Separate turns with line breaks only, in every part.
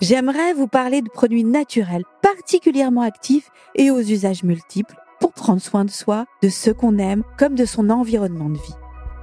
j'aimerais vous parler de produits naturels particulièrement actifs et aux usages multiples pour prendre soin de soi, de ceux qu'on aime, comme de son environnement de vie.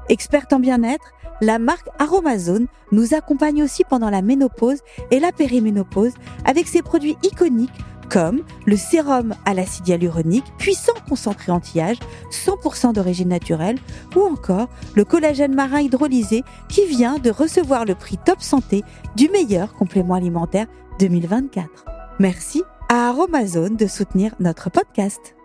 Experte en bien-être, la marque Aromazone nous accompagne aussi pendant la ménopause et la périménopause avec ses produits iconiques comme le sérum à l'acide hyaluronique, puissant concentré anti-âge, 100% d'origine naturelle, ou encore le collagène marin hydrolysé qui vient de recevoir le prix Top Santé du meilleur complément alimentaire 2024. Merci à Aromazone de soutenir notre podcast.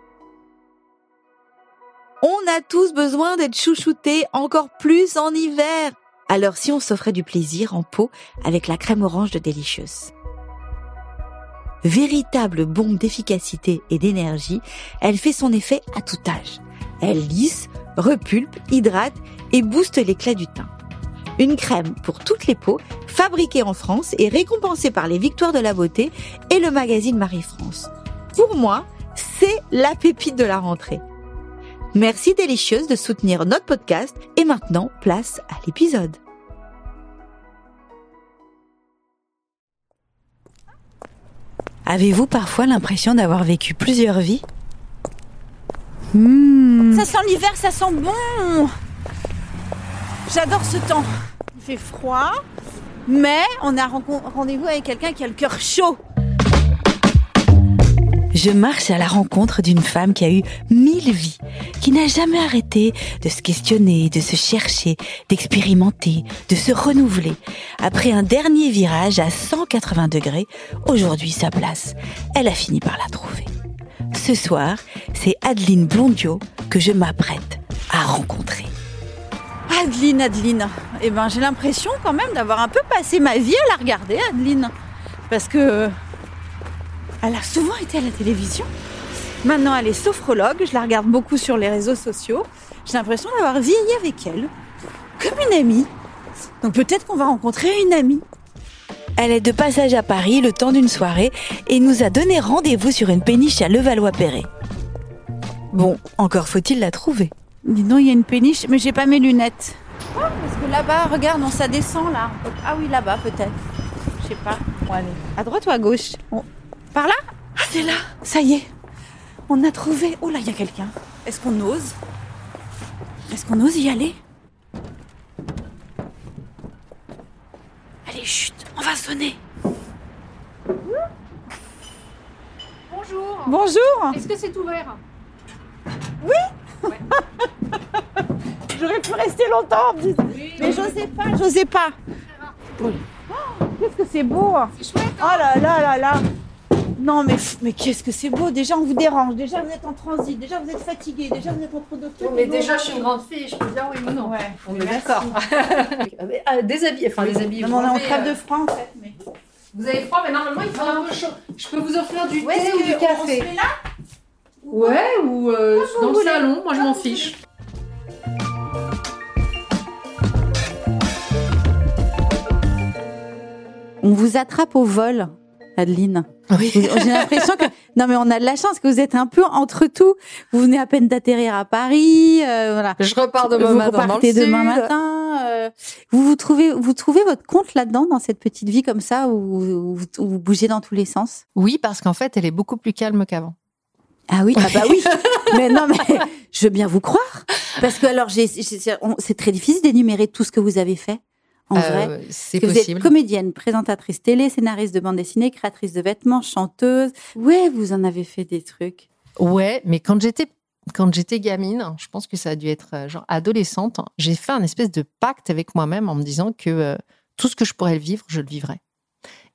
On a tous besoin d'être chouchoutés encore plus en hiver. Alors si on s'offrait du plaisir en pot avec la crème orange de Delicious. Véritable bombe d'efficacité et d'énergie, elle fait son effet à tout âge. Elle lisse, repulpe, hydrate et booste l'éclat du teint. Une crème pour toutes les peaux, fabriquée en France et récompensée par les Victoires de la Beauté et le magazine Marie-France. Pour moi, c'est la pépite de la rentrée. Merci Délicieuse de soutenir notre podcast et maintenant, place à l'épisode. Avez-vous parfois l'impression d'avoir vécu plusieurs vies
Hmm. Ça sent l'hiver, ça sent bon. J'adore ce temps. Il fait froid, mais on a rendez-vous avec quelqu'un qui a le cœur chaud.
Je marche à la rencontre d'une femme qui a eu mille vies, qui n'a jamais arrêté de se questionner, de se chercher, d'expérimenter, de se renouveler. Après un dernier virage à 180 degrés, aujourd'hui sa place, elle a fini par la trouver. Ce soir, c'est Adeline Blondio que je m'apprête à rencontrer.
Adeline, Adeline. Eh ben, j'ai l'impression quand même d'avoir un peu passé ma vie à la regarder, Adeline. Parce que elle a souvent été à la télévision. Maintenant, elle est sophrologue. Je la regarde beaucoup sur les réseaux sociaux. J'ai l'impression d'avoir vieilli avec elle, comme une amie. Donc peut-être qu'on va rencontrer une amie.
Elle est de passage à Paris le temps d'une soirée et nous a donné rendez-vous sur une péniche à Levallois-Perret. Bon, encore faut-il la trouver.
Dis donc, il y a une péniche, mais j'ai pas mes lunettes. Oh, parce que là-bas, regarde, on ça descend là. Ah oui, là-bas peut-être. Je sais pas. Bon, allez. À droite ou à gauche? Par là Ah, c'est là. Ça y est. On a trouvé. Oh là, il y a quelqu'un. Est-ce qu'on ose Est-ce qu'on ose y aller Allez, chut, on va sonner.
Bonjour.
Bonjour.
Est-ce que c'est ouvert
Oui. J'aurais pu rester longtemps, mais j'osais pas, j'osais pas. Oh, qu'est-ce que c'est beau.
C'est chouette.
Oh là là là là. Non, mais, mais qu'est-ce que c'est beau. Déjà, on vous dérange. Déjà, vous êtes en transit. Déjà, vous êtes fatigué. Déjà, vous êtes en trucs.
mais déjà, je suis une grande fille. Je peux dire oui ou non.
Ouais,
on est d'accord. ah, déshabillé. Enfin, déshabillé.
Non, on est en crève de froid, en fait. Mais...
Vous avez froid, mais normalement, il fait un peu chaud. Je peux vous offrir du
Ouais,
thé ou du café.
se met là
Ouais, ou euh, dans
vous
le
voulez.
salon. Moi, je m'en fiche.
On vous attrape au vol, Adeline.
Oui.
Vous- J'ai l'impression que non mais on a de la chance que vous êtes un peu entre tout. Vous venez à peine d'atterrir à Paris, euh, voilà.
Je repars demain
vous
matin. dans le
repartez demain
sud.
matin. euh, vous vous trouvez vous trouvez votre compte là-dedans dans cette petite vie comme ça où, où vous- où vous bougez dans tous les sens?
Oui, parce qu'en fait, elle est beaucoup plus calme qu'avant.
Ah oui, ah bah oui. mais non, mais je veux bien vous croire. Parce que alors, j'ai, j'ai- on- c'est très difficile d'énumérer tout ce que vous avez fait, en
Euh,
vrai.
c'est possible.
Vous êtes comédienne, présentatrice télé, scénariste de bande dessinée, créatrice de vêtements, chanteuse. Ouais, vous en avez fait des trucs.
Ouais, mais quand j'étais quand j'étais gamine, je pense que ça a dû être euh, genre adolescente, j'ai fait un espèce de pacte avec moi-même en me disant que euh, tout ce que je pourrais vivre, je le vivrais.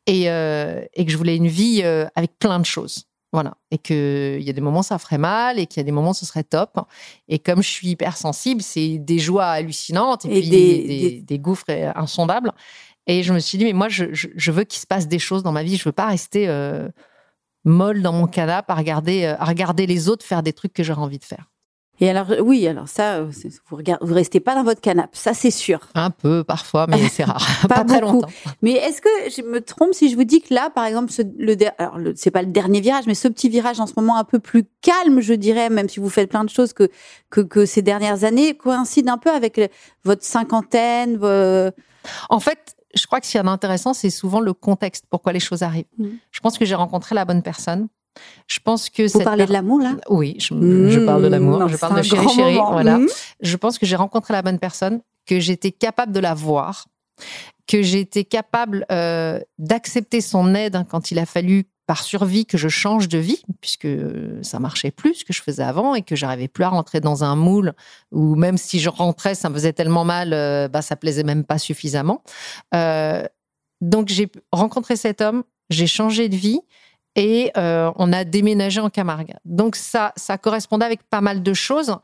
Et, euh, et que je voulais une vie avec plein de choses. Voilà. Et qu'il y a des moments, ça ferait mal et qu'il y a des moments, ce serait top. Et comme je suis hypersensible, c'est des joies hallucinantes et,
Et
puis
des-
des,
des-
des gouffres insondables. Et je me suis dit, mais moi, je, je- je veux qu'il se passe des choses dans ma vie. Je veux pas rester euh, molle dans mon canapé à regarder, euh, à regarder les autres faire des trucs que j'aurais envie de faire.
Et alors, oui, alors ça, euh, vous vous restez pas dans votre canapé, ça c'est sûr.
Un peu parfois, mais c'est rare.
Pas
pas, très
beaucoup.
longtemps.
Mais est-ce que je me trompe si je vous dis que là, par exemple, ce, le, alors c'est pas le dernier virage, mais ce petit virage en ce moment un peu plus calme, je dirais, même si vous faites plein de choses que que, que ces dernières années, coïncide un peu avec le- votre cinquantaine. vo-
En fait, je crois que ce qui est intéressant, c'est souvent le contexte, pourquoi les choses arrivent.
Mm.
Je pense que j'ai rencontré la bonne personne. Je pense que
Vous parlez de l'amour, là?
Oui, je, je parle de l'amour,
Mmh,
je parle de chéri chéri.
moment.
Voilà.
Mmh.
Je pense que j'ai rencontré la bonne personne, que j'étais capable de la voir, que j'étais capable euh, d'accepter son aide hein, quand il a fallu, par survie, que je change de vie, puisque euh, ça marchait plus ce que je faisais avant et que j'arrivais plus à rentrer dans un moule où même si je rentrais, ça me faisait tellement mal, euh, bah, ça plaisait même pas suffisamment. Euh, donc j'ai rencontré cet homme, j'ai changé de vie et euh, on a déménagé en Camargue. Donc ça, ça correspondait avec pas mal de choses.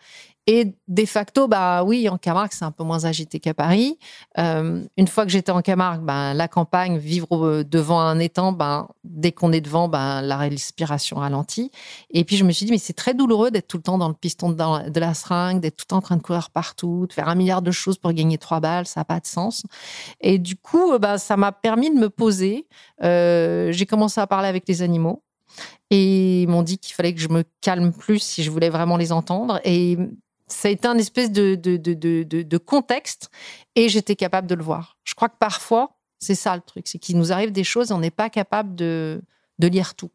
Et de facto, bah oui, en Camargue, c'est un peu moins agité qu'à Paris. Euh, une fois que j'étais en Camargue, ben, la campagne, vivre au- devant un étang, ben, dès qu'on est devant, ben, la respiration ralentit. Et puis je me suis dit, mais c'est très douloureux d'être tout le temps dans le piston de la, seringue, d'être tout le temps en train de courir partout, de faire un milliard de choses pour gagner trois balles, ça n'a pas de sens. Et du coup, euh, bah, ça m'a permis de me poser. Euh, j'ai commencé à parler avec les animaux. Et ils m'ont dit qu'il fallait que je me calme plus si je voulais vraiment les entendre. Et ça a été un espèce de, de, de, de, contexte et j'étais capable de le voir. Je crois que parfois, c'est ça le truc, c'est qu'il nous arrive des choses et on n'est pas capable de, de lire tout.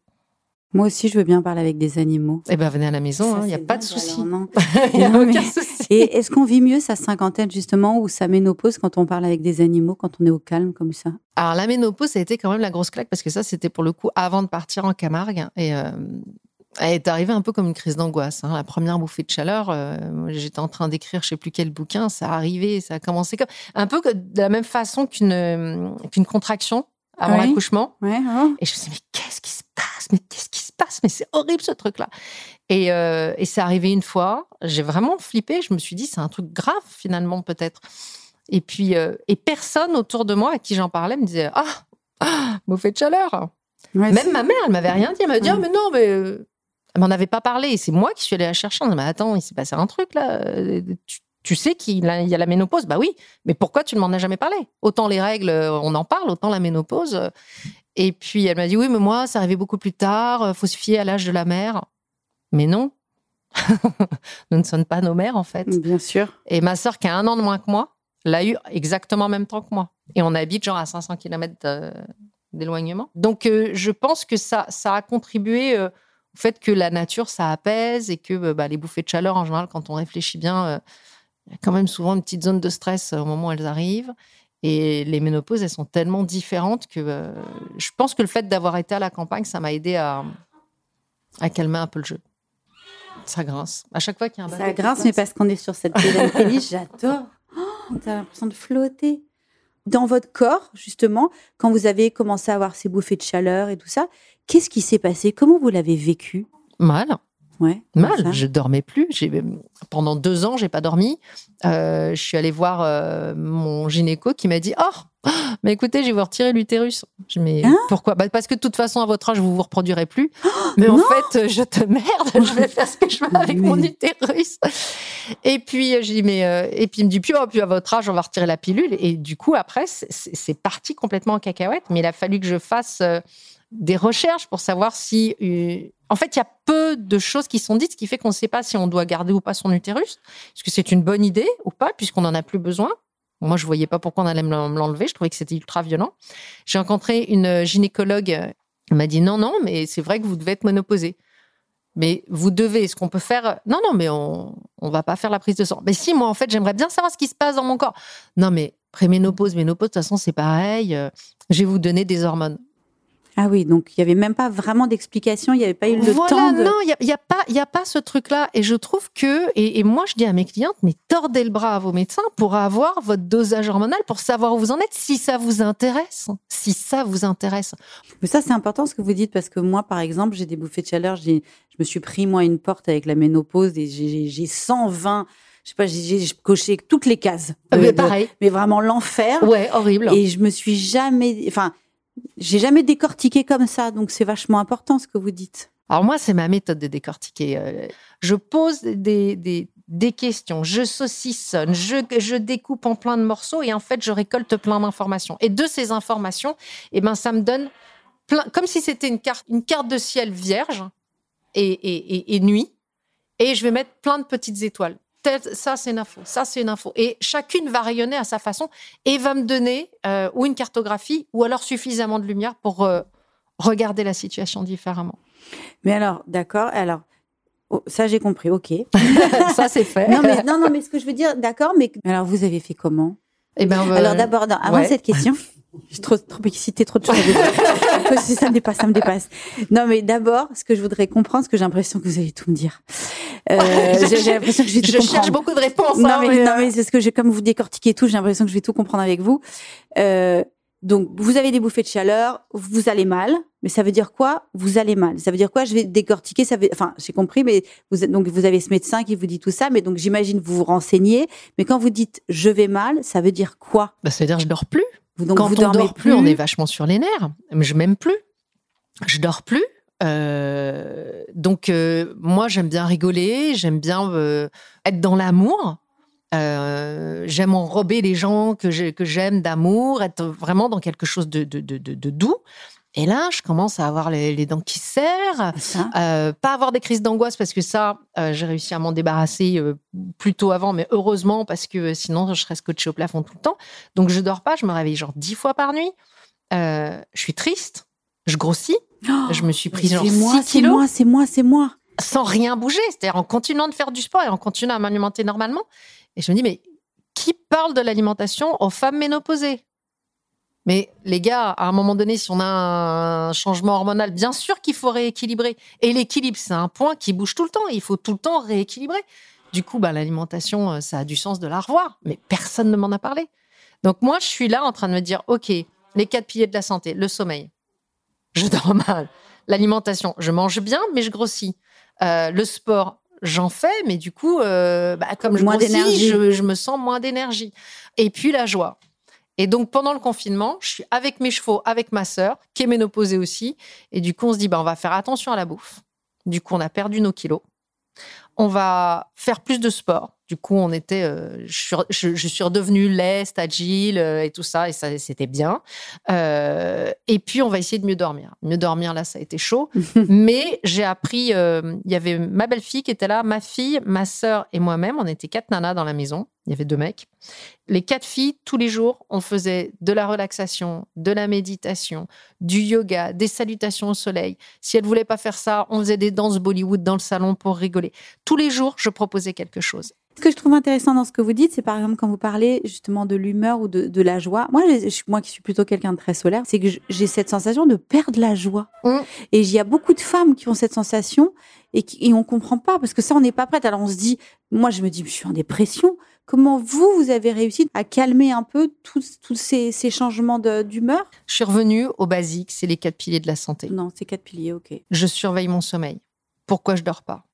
Moi aussi, je veux bien parler avec des animaux.
Eh ben, venez à la maison, il n'y a pas de souci. Il n'y a
Non,
aucun
mais-
souci.
Et est-ce qu'on vit mieux sa cinquantaine, justement, ou sa ménopause quand on parle avec des animaux, quand on est au calme comme ça?
Alors, la ménopause, ça a été quand même la grosse claque parce que ça, c'était pour le coup avant de partir en Camargue. Et euh, elle est arrivée un peu comme une crise d'angoisse. hein. La première bouffée de chaleur, euh, j'étais en train d'écrire je sais plus quel bouquin, ça arrivait, ça a commencé comme un peu de la même façon qu'une euh, qu'une contraction avant
Oui.
l'accouchement.
Oh.
Et je me suis dit, mais qu'est-ce qui se passe? Mais qu'est-ce qui se passe? Mais c'est horrible ce truc-là. Et, euh, et c'est arrivé une fois. J'ai vraiment flippé. Je me suis dit, c'est un truc grave finalement peut-être. Et puis, euh, et personne autour de moi à qui j'en parlais me disait, ah, ah bouffée de chaleur.
Ouais,
Même ma mère, elle m'avait rien dit. Elle m'a dit,
Ouais.
ah, mais non, mais elle m'en avait pas parlé. Et c'est moi qui suis allée la chercher. On m'a dit, mais attends, il s'est passé un truc là. Euh, Tu, tu sais qu'il y a la ménopause? Bah oui. Mais pourquoi tu ne m'en as jamais parlé? Autant les règles, euh, on en parle, autant la ménopause. euh. Et puis elle m'a dit, oui, mais moi, ça arrivait beaucoup plus tard. euh, Faut se fier à l'âge de la mère. Mais non. Nous ne sommes pas nos mères en fait.
Bien sûr.
Et ma sœur, qui a un an de moins que moi, l'a eu exactement en même temps que moi. Et on habite genre à 500 km d'éloignement. Donc, euh, je pense que ça, ça a contribué euh, au fait que la nature, ça apaise et que euh, bah, les bouffées de chaleur, en général, quand on réfléchit bien, euh, il y a quand même souvent une petite zone de stress euh, au moment où elles arrivent. Et les ménopauses, elles sont tellement différentes que euh, je pense que le fait d'avoir été à la campagne, ça m'a aidé à, à calmer un peu le jeu. Ça grince. À chaque fois qu'il y a un
Ça grince, mais parce qu'on est sur cette pédale j'adore. Oh, T'as l'impression de flotter. Dans votre corps, justement, quand vous avez commencé à avoir ces bouffées de chaleur et tout ça, qu'est-ce qui s'est passé? Comment vous l'avez vécu?
Mal.
Ouais.
Mal, je dormais plus. J'ai pendant deux ans, j'ai pas dormi. Euh, je suis allée voir euh, mon gynéco qui m'a dit "Oh, mais écoutez, je vais vous retirer l'utérus." Je mais
Hein?
pourquoi? Bah, Parce que de toute façon, à votre âge, vous vous reproduirez plus. mais en fait, euh, je te merde. Je vais faire ce que je veux avec mon utérus. Et puis je dis mais euh, et puis il me dit puis, oh, puis à votre âge, on va retirer la pilule. Et du coup, après, c'est- parti complètement en cacahuète. Mais il a fallu que je fasse des recherches pour savoir si. euh, En fait, il y a peu de choses qui sont dites, ce qui fait qu'on ne sait pas si on doit garder ou pas son utérus. Est-ce que c'est une bonne idée ou pas, puisqu'on n'en a plus besoin? Moi, je voyais pas pourquoi on allait me l'en- me l'enlever. Je trouvais que c'était ultra violent. J'ai rencontré une gynécologue. euh, Elle m'a dit non, non, mais c'est vrai que vous devez être monoposée. Mais vous devez, est-ce qu'on peut faire Non, non, mais on on va pas faire la prise de sang. Mais si, moi, en fait, j'aimerais bien savoir ce qui se passe dans mon corps. Non, mais préménopause, ménopause, de toute façon, c'est pareil. Euh, Je vais vous donner des hormones.
Ah oui, donc il n'y avait même pas vraiment d'explication, il n'y avait pas eu le
voilà,
temps de...
non, il n'y a, y a pas, y a pas ce truc-là. Et je trouve que, et, et moi je dis à mes clientes, mais tordez le bras à vos médecins pour avoir votre dosage hormonal, pour savoir où vous en êtes, si ça vous intéresse. Si ça vous intéresse.
Mais ça, c'est important ce que vous dites, parce que moi, par exemple, j'ai des bouffées de chaleur, je me suis pris, moi, une porte avec la ménopause, et j'ai- j'ai j'ai 120, je sais pas, j'ai coché toutes les cases. De-
mais
de-
pareil.
mais vraiment l'enfer.
Ouais, horrible.
Et je me suis jamais, enfin, j'ai jamais décortiqué comme ça, donc c'est vachement important ce que vous dites.
Alors moi, c'est ma méthode de décortiquer. Euh, Je pose des, des, des questions, je saucissonne, je, je découpe en plein de morceaux et en fait, je récolte plein d'informations. Et de ces informations, eh ben, ça me donne plein, comme si c'était une carte, une carte de ciel vierge et, et, et, et nuit. Et je vais mettre plein de petites étoiles. Ça c'est une info, ça c'est une info. Et chacune va rayonner à sa façon et va me donner euh, ou une cartographie ou alors suffisamment de lumière pour euh, regarder la situation différemment.
Mais alors, d'accord. Alors, oh, ça, j'ai compris. OK.
ça c'est fait.
non, mais, non, non, mais ce que je veux dire, d'accord, mais alors, vous avez fait comment?
Eh ben, euh,
Alors, d'abord, avant
ouais.
cette question, je suis trop, trop excitée, trop de choses à vous dire. Parce que ça me dépasse, ça me dépasse. Non, mais d'abord, ce que je voudrais comprendre, parce que j'ai l'impression que vous allez tout me dire. Euh, j'ai j'ai l'impression que je vais tout
je
comprendre.
cherche beaucoup de réponses.
Non,
hein,
mais,
mais,
non,
euh,
mais c'est ce que j'ai, comme vous décortiquez tout, j'ai l'impression que je vais tout comprendre avec vous. Euh, donc, vous avez des bouffées de chaleur, vous allez mal, mais ça veut dire quoi? Vous allez mal. Ça veut dire quoi? Je vais décortiquer. Ça veut, enfin, j'ai compris, mais vous, donc vous avez ce médecin qui vous dit tout ça, mais donc j'imagine vous vous renseignez. Mais quand vous dites je vais mal, ça veut dire quoi?
Bah, ça veut dire je dors plus.
Donc
Quand
vous
on
dormez
dort plus, on est vachement sur les nerfs. Je m'aime plus. Je dors plus. Euh, donc euh, moi j'aime bien rigoler, j'aime bien euh, être dans l'amour. J'aime enrober les gens que j'ai- que j'aime d'amour, être vraiment dans quelque chose de, de, de, de- de doux. Et là, je commence à avoir les, les dents qui serrent, euh, pas avoir des crises d'angoisse parce que ça, euh, j'ai réussi à m'en débarrasser euh, plus tôt avant, mais heureusement parce que sinon je serais scotché au plafond tout le temps. Donc je dors pas, je me réveille genre dix fois par nuit. Euh, je suis triste, je grossis,
Oh,
je me suis pris
c'est
genre
moi,
6
c'est
kilos
moi, c'est moi, c'est moi.
sans rien bouger, c'est-à-dire en continuant de faire du sport et en continuant à m'alimenter normalement. Et je me dis, mais qui parle de l'alimentation aux femmes ménopausées? Mais les gars, à un moment donné, si on a un changement hormonal, bien sûr qu'il faut rééquilibrer. Et l'équilibre, c'est un point qui bouge tout le temps. Il faut tout le temps rééquilibrer. Du coup, bah, l'alimentation, euh, ça a du sens de la revoir. Mais personne ne m'en a parlé. Donc moi, je suis là en train de me dire, OK, les quatre piliers de la santé, le sommeil, je dors mal. L'alimentation, je mange bien, mais je grossis. Euh, le sport, j'en fais, mais du coup, euh, bah, comme je
Moins
grossis, je me sens moins d'énergie. Et puis la joie. Et donc pendant le confinement, je suis avec mes chevaux, avec ma sœur, qui est ménopausée aussi. Et du coup, on se dit, bah, on va faire attention à la bouffe. Du coup, on a perdu nos kilos. On va faire plus de sport. Du coup, on était, euh, je, suis, je, je suis redevenue leste, agile euh, et tout ça, et ça, c'était bien. Euh, et puis, on va essayer de mieux dormir. Mieux dormir, là, ça a été chaud. Mais j'ai appris, il y avait ma belle-fille qui était là, ma fille, ma sœur et moi-même. On était quatre nanas dans la maison. Il y avait deux mecs. Les quatre filles, tous les jours, on faisait de la relaxation, de la méditation, du yoga, des salutations au soleil. Si elles voulaient pas faire ça, on faisait des danses Bollywood dans le salon pour rigoler. Tous les jours, je proposais quelque chose.
Ce que je trouve intéressant dans ce que vous dites, c'est par exemple quand vous parlez justement de l'humeur ou de, de la joie. Moi, je, moi qui suis plutôt quelqu'un de très solaire, c'est que j'ai cette sensation de perdre la joie.
Mm.
Et il y a beaucoup de femmes qui ont cette sensation et, qui, et on comprend pas parce que ça, on n'est pas prête. Alors on se dit, moi, je me dis, je suis en dépression. Comment vous, vous avez réussi à calmer un peu tous, tous ces, ces changements d'humeur?
Je suis revenue au basique, c'est les quatre piliers de la santé.
Non, c'est quatre piliers, ok.
Je surveille mon sommeil. Pourquoi je dors pas?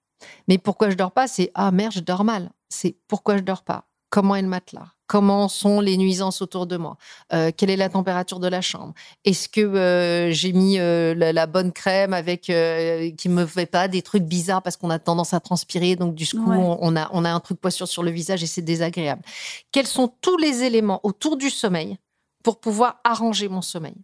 Mais pourquoi je dors pas C'est ah merde, je dors mal. C'est pourquoi je dors pas? Comment est le matelas? Comment sont les nuisances autour de moi? Euh, Quelle est la température de la chambre? Est-ce que euh, j'ai mis euh, la, la bonne crème avec qui me fait pas des trucs bizarres parce qu'on a tendance à transpirer donc du coup
Ouais.
on, on a on a un truc poissure sur le visage et c'est désagréable. Quels sont tous les éléments autour du sommeil pour pouvoir arranger mon sommeil?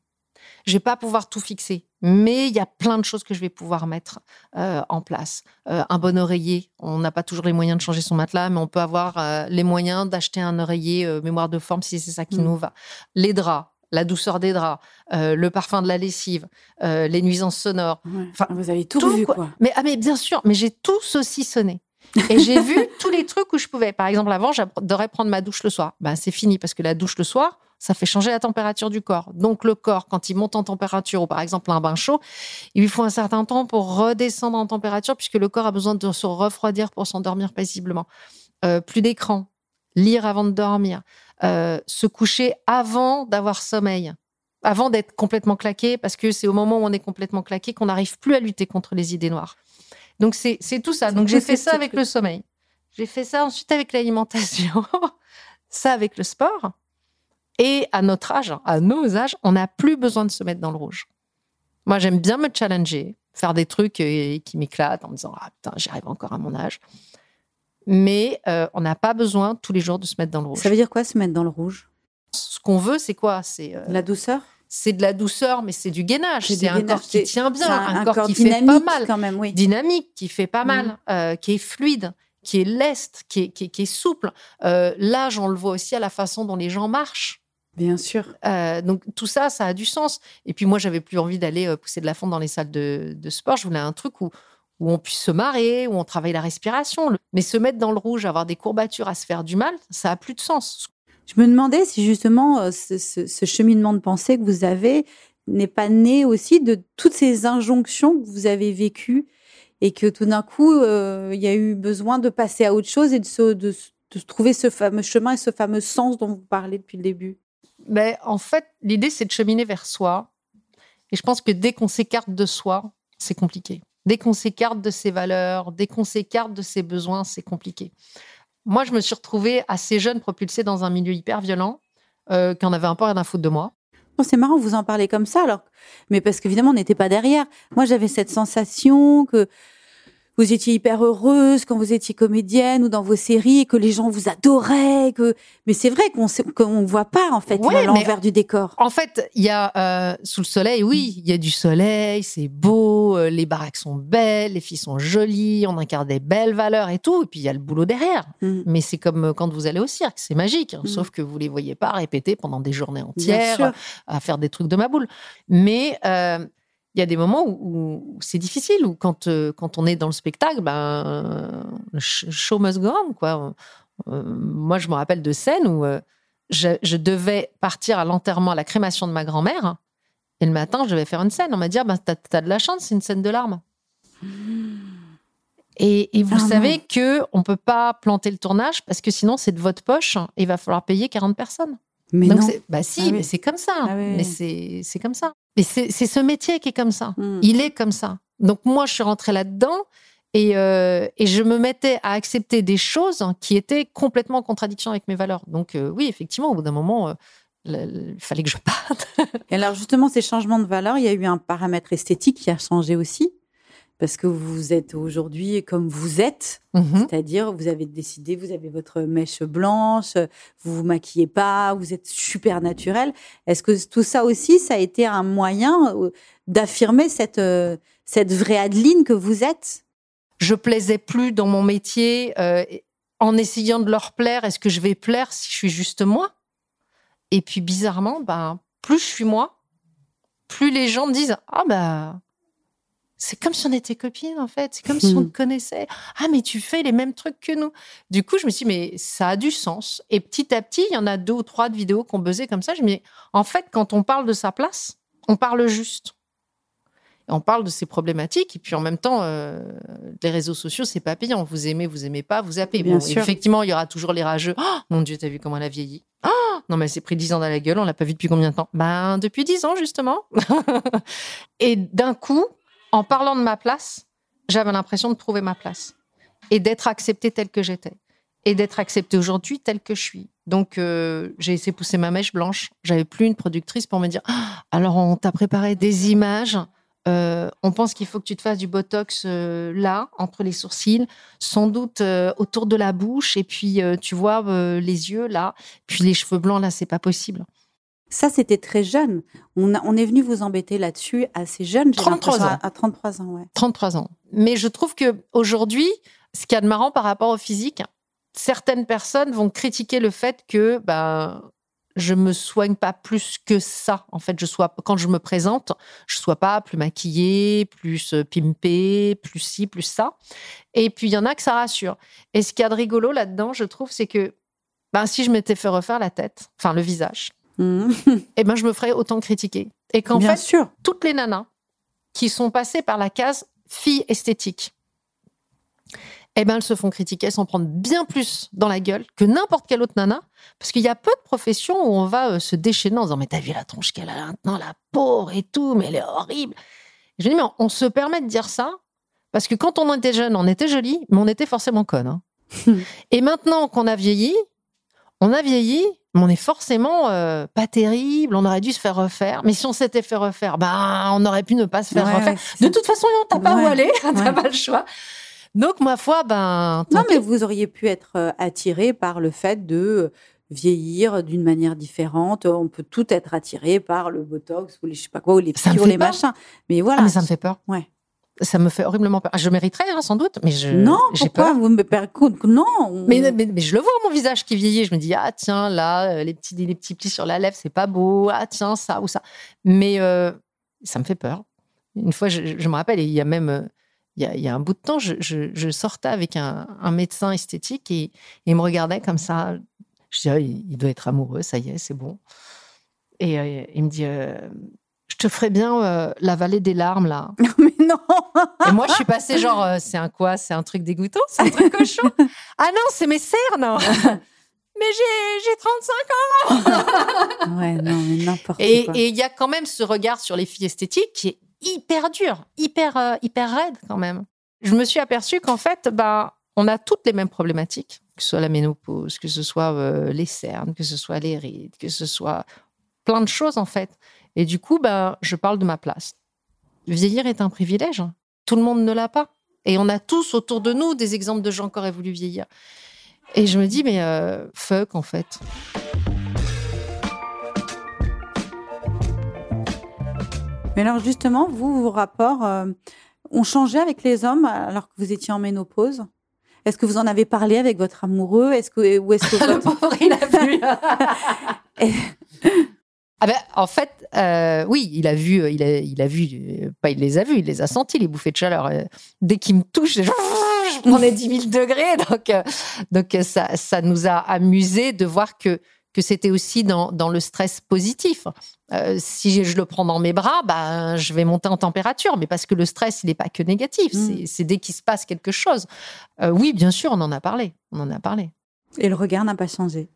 Je vais pas pouvoir tout fixer, mais il y a plein de choses que je vais pouvoir mettre euh, en place. Euh, un bon oreiller, on n'a pas toujours les moyens de changer son matelas, mais on peut avoir euh, les moyens d'acheter un oreiller mémoire de forme si c'est ça qui
Mm.
nous va. Les draps, la douceur des draps, euh, le parfum de la lessive, euh, les nuisances sonores.
Ouais.
Enfin,
vous avez tout,
tout,
vu,
quoi.
quoi.
Mais, ah, mais bien sûr, mais j'ai tout saucissonné. Et j'ai vu tous les trucs où je pouvais. Par exemple, avant, j'adorais prendre ma douche le soir. Ben, c'est fini parce que la douche le soir, ça fait changer la température du corps. Donc, le corps, quand il monte en température, ou par exemple un bain chaud, il lui faut un certain temps pour redescendre en température puisque le corps a besoin de se refroidir pour s'endormir paisiblement. Euh, plus d'écran, lire avant de dormir, euh, se coucher avant d'avoir sommeil. Avant d'être complètement claqué, parce que c'est au moment où on est complètement claqué qu'on n'arrive plus à lutter contre les idées noires. Donc c'est tout ça. Donc j'ai fait ça avec
truc.
le sommeil. J'ai fait ça ensuite avec l'alimentation, ça avec le sport. Et à notre âge, à nos âges, on n'a plus besoin de se mettre dans le rouge. Moi, j'aime bien me challenger, faire des trucs euh, qui m'éclatent en me disant ah putain, j'y arrive encore à mon âge. Mais euh, on n'a pas besoin tous les jours de se mettre dans le rouge.
Ça veut dire quoi se mettre dans le rouge?
Ce qu'on veut, c'est quoi? C'est euh,
La douceur?
c'est de la douceur, mais c'est du gainage.
C'est
un corps qui tient bien,
C'est
un, corps, qui fait pas mal,
quand même, oui.
dynamique, qui fait pas
Mhm.
mal, euh, qui est fluide, qui est leste, qui est, qui est, souple. Euh, l'âge, on le voit aussi à la façon dont les gens marchent.
Bien sûr.
Euh, donc tout ça, ça a du sens. Et puis moi, j'avais plus envie d'aller pousser de la fonte dans les salles de, de sport. Je voulais un truc où, où on puisse se marrer, où on travaille la respiration. Mais se mettre dans le rouge, avoir des courbatures, à se faire du mal, ça a plus de sens.
Je me demandais si justement ce cheminement de pensée que vous avez n'est pas né aussi de toutes ces injonctions que vous avez vécues et que tout d'un coup, euh, il y a eu besoin de passer à autre chose et de, se, de, trouver ce fameux chemin et ce fameux sens dont vous parlez depuis le début?
Ben, En fait, l'idée, c'est de cheminer vers soi. Et je pense que dès qu'on s'écarte de soi, c'est compliqué. Dès qu'on s'écarte de ses valeurs, dès qu'on s'écarte de ses besoins, c'est compliqué. Moi, je me suis retrouvée assez jeune, propulsée dans un milieu hyper violent, euh, qui en avait un peu rien à foutre de moi
c'est marrant, vous en parlez comme ça, alors, mais parce qu'évidemment, on n'était pas derrière. Moi, j'avais cette sensation que vous étiez hyper heureuse quand vous étiez comédienne ou dans vos séries et que les gens vous adoraient. Que... Mais c'est vrai qu'on ne voit pas, en fait, l'envers du décor.
En fait, il y a euh, sous le soleil, oui, il y a du soleil, c'est beau, euh, les baraques sont belles, les filles sont jolies, on incarne des belles valeurs et tout. Et puis, il y a le boulot derrière. Mm. Mais c'est comme euh, quand vous allez au cirque, c'est magique. Hein, mm. Sauf que vous ne les voyez pas répéter pendant des journées entières à faire des trucs de ma boule. Mais il y a des moments où, c'est difficile, où quand, euh, quand on est dans le spectacle, ben, le show must go on, quoi. Euh, moi, je me rappelle de scènes où euh, je, devais partir à l'enterrement, à la crémation de ma grand-mère, et le matin, je devais faire une scène. On m'a dit, ah, ben, t'as as de la chance, c'est une scène de larmes. Et, vous ah savez que on peut pas planter le tournage parce que sinon, c'est de votre poche et il va falloir payer 40 personnes.
Mais non.
Bah si, ah mais c'est comme ça. Ah mais c'est comme ça. Mais c'est ce métier qui est comme ça. Hmm. Il est comme ça. Donc moi, je suis rentrée là-dedans et, euh, et, je me mettais à accepter des choses qui étaient complètement en contradiction avec mes valeurs. Donc euh, oui, effectivement, au bout d'un moment, euh, il fallait que je parte.
et alors justement, ces changements de valeurs, il y a eu un paramètre esthétique qui a changé aussi parce que vous êtes aujourd'hui comme vous êtes, mhm. c'est-à-dire vous avez décidé, vous avez votre mèche blanche, vous vous maquillez pas, vous êtes super naturel. Est-ce que tout ça aussi, ça a été un moyen euh, d'affirmer cette, euh, cette vraie Adeline que vous êtes?
Je plaisais plus dans mon métier euh, en essayant de leur plaire. Est-ce que je vais plaire si je suis juste moi? Et puis bizarrement, ben, plus je suis moi, plus les gens me disent Ah ben c'est comme si on était copines en fait. C'est comme si on te connaissait. Ah mais tu fais les mêmes trucs que nous. Du coup, je me suis dit mais ça a du sens. Et petit à petit, il y en a deux ou trois de vidéos qu'on buzzé comme ça. Je me dis en fait quand on parle de sa place, on parle juste. on parle de ses problématiques et puis en même temps, euh, les réseaux sociaux c'est pas payant. Vous aimez, vous aimez pas, vous appelez. Effectivement, il y aura toujours les rageux. Oh, mon Dieu, t'as vu comment elle a vieilli. Oh, non mais elle s'est pris dix ans dans la gueule. On l'a pas vu depuis combien de temps? Ben depuis dix ans justement. et d'un coup en parlant de ma place, j'avais l'impression de trouver ma place et d'être acceptée telle que j'étais et d'être acceptée aujourd'hui telle que je suis. Donc, euh, j'ai essayé de pousser ma mèche blanche. J'avais plus une productrice pour me dire ah, alors, on t'a préparé des images. Euh, on pense qu'il faut que tu te fasses du botox euh, là, entre les sourcils, sans doute autour de la bouche, et puis tu vois les yeux là, puis les cheveux blancs là, c'est pas possible.
Ça, c'était très jeune. On, on, est venu vous embêter là-dessus assez jeune.
33 ans.
À, 33 ans, ouais.
33 ans. Mais je trouve que aujourd'hui, ce qu'il y a de marrant par rapport au physique, certaines personnes vont critiquer le fait que ben, je me soigne pas plus que ça. En fait, je sois quand je me présente, je sois pas plus maquillée, plus euh, pimpée, plus ci, plus ça. Et puis il y en a que ça rassure. Et ce qu'il y a de rigolo là-dedans, je trouve, c'est que ben, si je m'étais fait refaire la tête, enfin le visage, et eh ben, je me ferais autant critiquer. Et qu'en fait, sûr. toutes les nanas qui sont passées par la case fille esthétique, eh ben, elles se font critiquer, elles s'en prennent bien plus dans la gueule que n'importe quelle autre nana. Parce qu'il y a peu de professions où on va euh, se déchaîner en disant Mais t'as vu la tronche qu'elle a maintenant, la peau et tout, mais elle est horrible. Je dis Mais on se permet de dire ça parce que quand on était jeune, on était jolie, mais on était forcément conne. Hein. et maintenant qu'on a vieilli, on a vieilli, mais on est forcément euh, pas terrible, on aurait dû se faire refaire. Mais si on s'était fait refaire, ben, on aurait pu ne pas se faire refaire. de toute façon, t'as pas où aller, t'as pas le choix. Donc, ma foi, ben.
Non, mais vous auriez pu être euh, attiré par le fait de euh, vieillir d'une manière différente. On peut tout être attiré par le botox ou les je sais pas quoi ou les piqûres, les machins. Mais voilà.
Ah, mais ça me fait peur.
Ouais.
Ça me fait horriblement peur. Je mériterais, hein, sans doute, mais je.
Non,
j'ai
pourquoi
peur.
vous me percutez Non. on-
Mais, mais, mais je le vois, mon visage qui vieillit. Je me dis, ah tiens, là, euh, les petits, les petits plis sur la lèvre, c'est pas beau. Ah tiens, ça ou ça. Mais euh, ça me fait peur. Une fois, je, je me rappelle, il y a même, euh, il y a, il y a un bout de temps, je, je- je sortais avec un, un médecin esthétique et, et il me regardait comme ça. Je dis, ah, il, il doit être amoureux, ça y est, c'est bon. Et euh, il me dit, euh, je te ferais bien euh, la vallée des larmes, là.
mais non.
Et moi, je suis passée genre, euh, c'est un quoi? C'est un truc dégoûtant C'est un truc cochon? Ah non, c'est mes cernes Mais j'ai j'ai 35 ans
ouais, non, mais n'importe
Et
quoi.
et il y a quand même ce regard sur les filles esthétiques qui est hyper dur, hyper, euh, hyper raide quand même. Je me suis aperçue qu'en fait, bah, on a toutes les mêmes problématiques, que ce soit la ménopause, que ce soit les cernes, que ce soit les rides, que ce soit plein de choses en fait. Et du coup, bah, je parle de ma place. Vieillir est un privilège. Tout le monde ne l'a pas. Et on a tous autour de nous des exemples de gens qui auraient voulu vieillir. Et je me dis, mais euh, fuck en fait.
Mais alors justement, vous, vos rapports euh, ont changé avec les hommes alors que vous étiez en ménopause? Est-ce que vous en avez parlé avec votre amoureux? Est-ce que ou est-ce que
Le
votre-
pauvre, il a vu. ah ben, en fait, euh, oui, il a vu, euh, il a, il a vu, euh, pas il les a vus, il les a sentis, les bouffées de chaleur. Dès qu'il me touche, je, je prenais 10 000 degrés. Donc, euh, donc ça, ça nous a amusé de voir que, que c'était aussi dans, dans le stress positif. Euh, si je, le prends dans mes bras, ben, je vais monter en température, mais parce que le stress, il n'est pas que négatif.
Mm.
C'est- dès qu'il se passe quelque chose. Oui, bien sûr, on en a parlé. On en a parlé.
Et le regard n'a pas changé.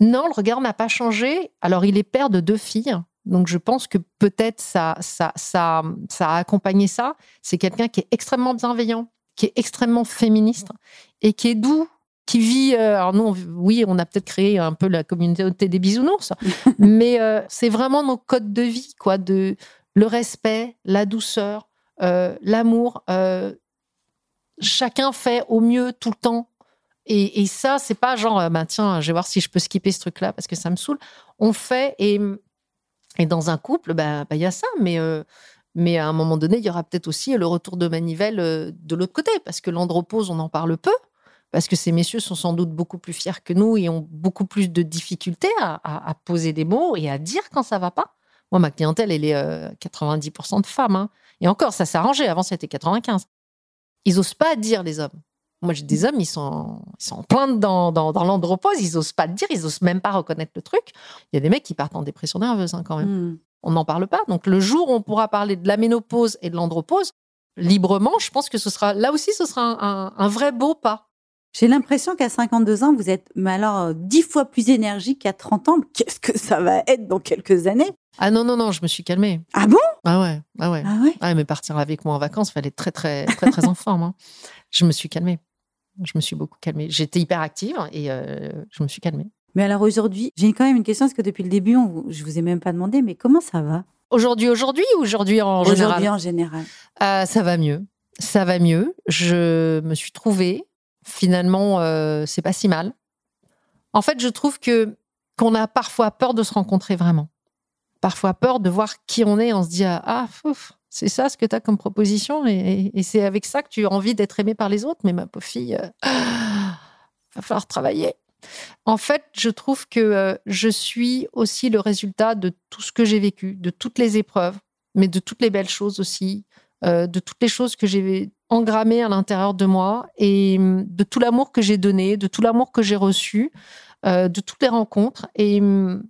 Non, le regard n'a pas changé. Alors, il est père de deux filles. Donc, je pense que peut-être ça, ça, ça, ça a accompagné ça. C'est quelqu'un qui est extrêmement bienveillant, qui est extrêmement féministe et qui est doux, qui vit. euh, alors, nous, on- oui, on a peut-être créé un peu la communauté des bisounours, mais euh, c'est vraiment nos codes de vie, quoi, de le respect, la douceur, euh, l'amour. chacun fait au mieux tout le temps. Et, et ça, c'est pas genre, euh, ben tiens, je vais voir si je peux skipper ce truc-là parce que ça me saoule. On fait et, dans un couple, ben, ben, il y a ça, mais, euh, mais à un moment donné, il y aura peut-être aussi le retour de manivelle euh, de l'autre côté parce que l'andropause, on en parle peu. Parce que ces messieurs sont sans doute beaucoup plus fiers que nous et ont beaucoup plus de difficultés à, poser des mots et à dire quand ça va pas. Moi, ma clientèle, elle est euh, 90% de femmes. hein. Et encore, ça s'est arrangé. Avant, c'était 95. Ils osent pas dire, les hommes. Moi, j'ai des hommes, ils sont, ils sont en plein dans, dans, dans l'andropause, ils osent pas le dire, ils osent même pas reconnaître le truc. Il y a des mecs qui partent en dépression nerveuse hein, quand même.
Hmm.
On n'en parle pas. Donc, le jour où on pourra parler de la ménopause et de l'andropause librement, je pense que ce sera, là aussi, ce sera un, un- un vrai beau pas.
J'ai l'impression qu'à 52 ans, vous êtes, mais alors, euh, dix fois plus énergique qu'à 30 ans. Qu'est-ce que ça va être dans quelques années?
Ah non, non, non, je me suis calmée.
Ah bon?
Ah ouais, ah ouais.
Ah ouais?
Ah, mais partir avec moi en vacances, fallait être très, très, très, très en forme. hein. Je me suis calmée. Je me suis beaucoup calmée. J'étais hyper active et euh, je me suis calmée.
Mais alors aujourd'hui, j'ai quand même une question, parce que depuis le début, on je vous ai même pas demandé, mais comment ça va?
Aujourd'hui, aujourd'hui ou aujourd'hui en général?
Aujourd'hui en général.
Euh, ça va mieux. Ça va mieux. Je me suis trouvée. Finalement, euh, c'est pas si mal. En fait, je trouve que qu'on a parfois peur de se rencontrer vraiment. Parfois peur de voir qui on est. On se dit ah, ah, fouf, c'est ça ce que tu as comme proposition et, c'est avec ça que tu as envie d'être aimé par les autres. Mais ma pauvre fille, euh, va falloir travailler. En fait, je trouve que euh, je suis aussi le résultat de tout ce que j'ai vécu, de toutes les épreuves, mais de toutes les belles choses aussi, euh, de toutes les choses que j'ai engrammées à l'intérieur de moi et hum, de tout l'amour que j'ai donné, de tout l'amour que j'ai reçu, de toutes les rencontres. Et, hum,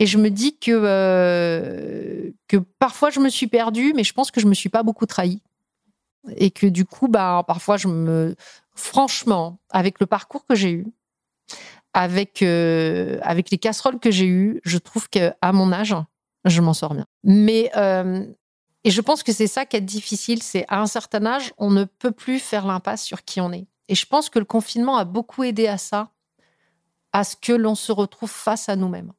et je me dis que, euh, que parfois je me suis perdue, mais je pense que je me suis pas beaucoup trahie. Et que du coup, bah, parfois, je me. Franchement, avec le parcours que j'ai eu, avec, euh, avec les casseroles que j'ai eues, je trouve qu'à mon âge, je m'en sors bien. Mais. euh, et je pense que c'est ça qui est difficile, c'est à un certain âge, on ne peut plus faire l'impasse sur qui on est. Et je pense que le confinement a beaucoup aidé à ça, à ce que l'on se retrouve face à nous-mêmes,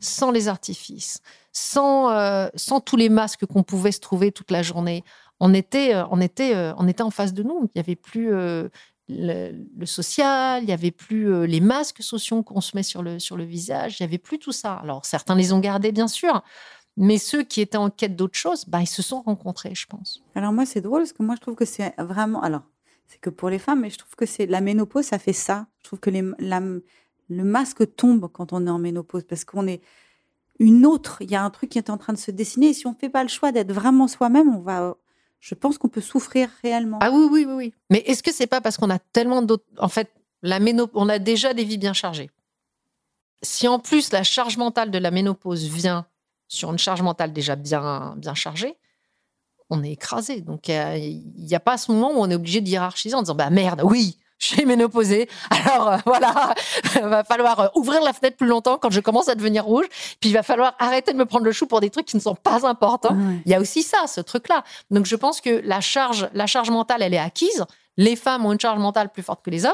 sans les artifices, sans, euh, sans tous les masques qu'on pouvait se trouver toute la journée. On était, euh, on était, euh, on était en face de nous. Il n'y avait plus le, social, il n'y avait plus les masques sociaux qu'on se met sur le, sur le visage, il n'y avait plus tout ça. Alors certains les ont gardés, bien sûr, Mais ceux qui étaient en quête d'autre chose, bah, ils se sont rencontrés, je pense.
Alors moi, c'est drôle parce que moi, je trouve que c'est vraiment. Alors, c'est que pour les femmes, mais je trouve que c'est la ménopause, ça fait ça. Je trouve que les, le masque tombe quand on est en ménopause parce qu'on est une autre. Il y a un truc qui est en train de se dessiner. Et si on ne fait pas le choix d'être vraiment soi-même, on va. Je pense qu'on peut souffrir réellement.
Ah oui, oui, oui, oui. Mais est-ce que c'est pas parce qu'on a tellement d'autres. En fait, la ménopause, on a déjà des vies bien chargées. Si en plus la charge mentale de la ménopause vient sur une charge mentale déjà bien, bien chargée, on est écrasé. Donc il n'y a, pas ce moment où on est obligé de hiérarchiser en disant bah merde, oui, je suis ménopausée. Alors euh, voilà, il va falloir euh, ouvrir la fenêtre plus longtemps quand je commence à devenir rouge. Puis il va falloir arrêter de me prendre le chou pour des trucs qui ne sont pas importants. Il y a aussi ça, ce truc-là. Donc je pense que la charge, la charge mentale, elle est acquise. Les femmes ont une charge mentale plus forte que les hommes.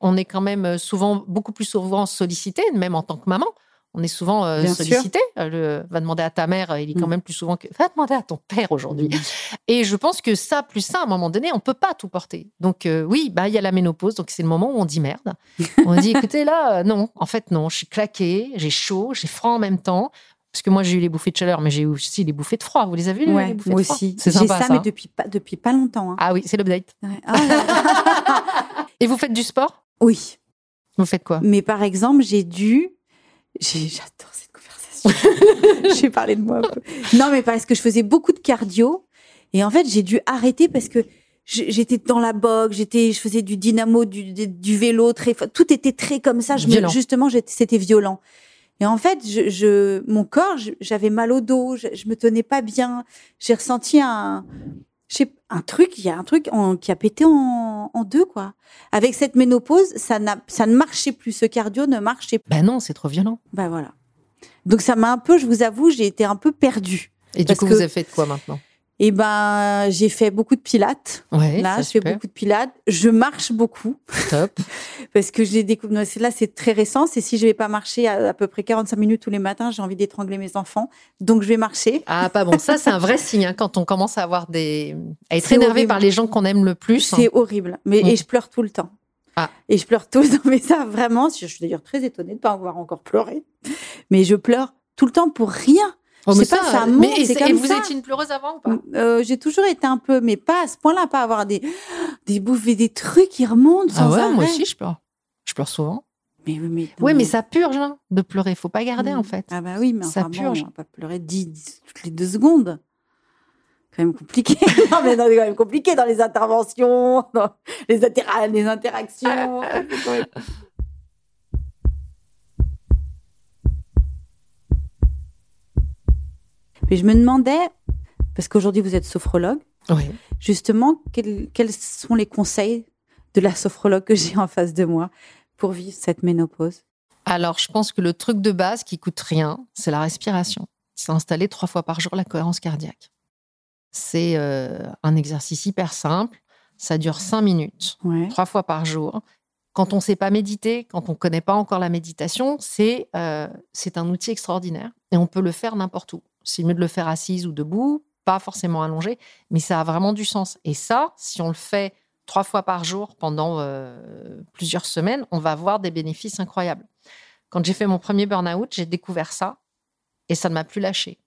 On est quand même euh, souvent beaucoup plus souvent sollicité, même en tant que maman on est souvent euh, sollicité. Euh, va demander à ta mère, il est quand mm. même plus souvent que va demander à ton père aujourd'hui. Mm. Et je pense que ça, plus ça, à un moment donné, on peut pas tout porter. Donc euh, oui, bah il y a la ménopause, donc c'est le moment où on dit merde. on dit écoutez là, non, en fait non, je suis claquée, j'ai chaud, j'ai froid en même temps. Parce que moi, j'ai eu les bouffées de chaleur, mais j'ai eu aussi les bouffées de froid. Vous les avez vues
ouais, Moi aussi. C'est sympa, ça, ça, mais depuis pas, depuis pas longtemps. Hein.
Ah oui, c'est l'update. Ah Et vous faites du sport?
Oui.
Vous faites quoi?
Mais par exemple, j'ai dû J'adore cette conversation. J'ai parlé de moi un peu. Non, mais parce que je faisais beaucoup de cardio. Et en fait, j'ai dû arrêter parce que j'étais dans la boxe, j'étais, je faisais du dynamo, du, du, vélo, très, tout était très comme ça. Je me, justement, c'était violent. Et en fait, je, je mon corps, j'avais mal au dos, je, je me tenais pas bien. J'ai ressenti un, sais, un truc, il y a un truc qui a pété en, deux, quoi. Avec cette ménopause, ça, ça ne marchait plus. Ce cardio ne marchait
pas. Ben non, c'est trop violent.
Ben voilà. Donc ça m'a un peu, je vous avoue, j'ai été un peu perdue.
Et du coup, vous avez fait quoi maintenant?
Eh ben, j'ai fait beaucoup de pilates.
Ouais,
là, je fais beaucoup de pilates. Je marche beaucoup.
Top.
parce que j'ai découvert, là, c'est très récent. C'est si je vais pas marcher à, à peu près 45 minutes tous les matins, j'ai envie d'étrangler mes enfants. Donc, je vais marcher.
Ah, pas bon. Ça, c'est un vrai signe, hein, quand on commence à avoir des, à être énervé par les gens qu'on aime le plus.
Hein. C'est horrible. Mais, et mm. je pleure tout le temps.
Ah.
Et je pleure tout le temps. Mais ça, vraiment, je suis d'ailleurs très étonnée de pas avoir encore pleuré. Mais je pleure tout le temps pour rien.
Oh, mais ça, ça monte, mais et, vous étiez une pleureuse avant ou pas?
Euh, J'ai toujours été un peu, mais pas à ce point-là, pas avoir des des bouffées, des trucs qui remontent ah sans ah ouais,
Moi aussi, je pleure. Je pleure souvent.
Mais oui, mais,
oui, mais ça purge hein, de pleurer. Faut pas garder en fait.
Ah bah oui, mais ça purge. on va pas pleurer 10, toutes les deux secondes. Quand même compliqué. non, mais non, c'est quand même compliqué dans les interventions, dans les, les interactions. Mais je me demandais, parce qu'aujourd'hui vous êtes sophrologue, justement, quels, sont les conseils de la sophrologue que j'ai en face de moi pour vivre cette ménopause?
Alors, je pense que le truc de base qui coûte rien, c'est la respiration. C'est installer trois fois par jour la cohérence cardiaque. C'est euh, un exercice hyper simple. Ça dure cinq minutes, trois fois par jour. Quand on ne sait pas méditer, quand on ne connaît pas encore la méditation, c'est euh, c'est un outil extraordinaire et on peut le faire n'importe où. C'est mieux de le faire assise ou debout, pas forcément allongé, mais ça a vraiment du sens. Et ça, si on le fait trois fois par jour pendant euh, plusieurs semaines, on va avoir des bénéfices incroyables. Quand j'ai fait mon premier burn-out, j'ai découvert ça et ça ne m'a plus lâché.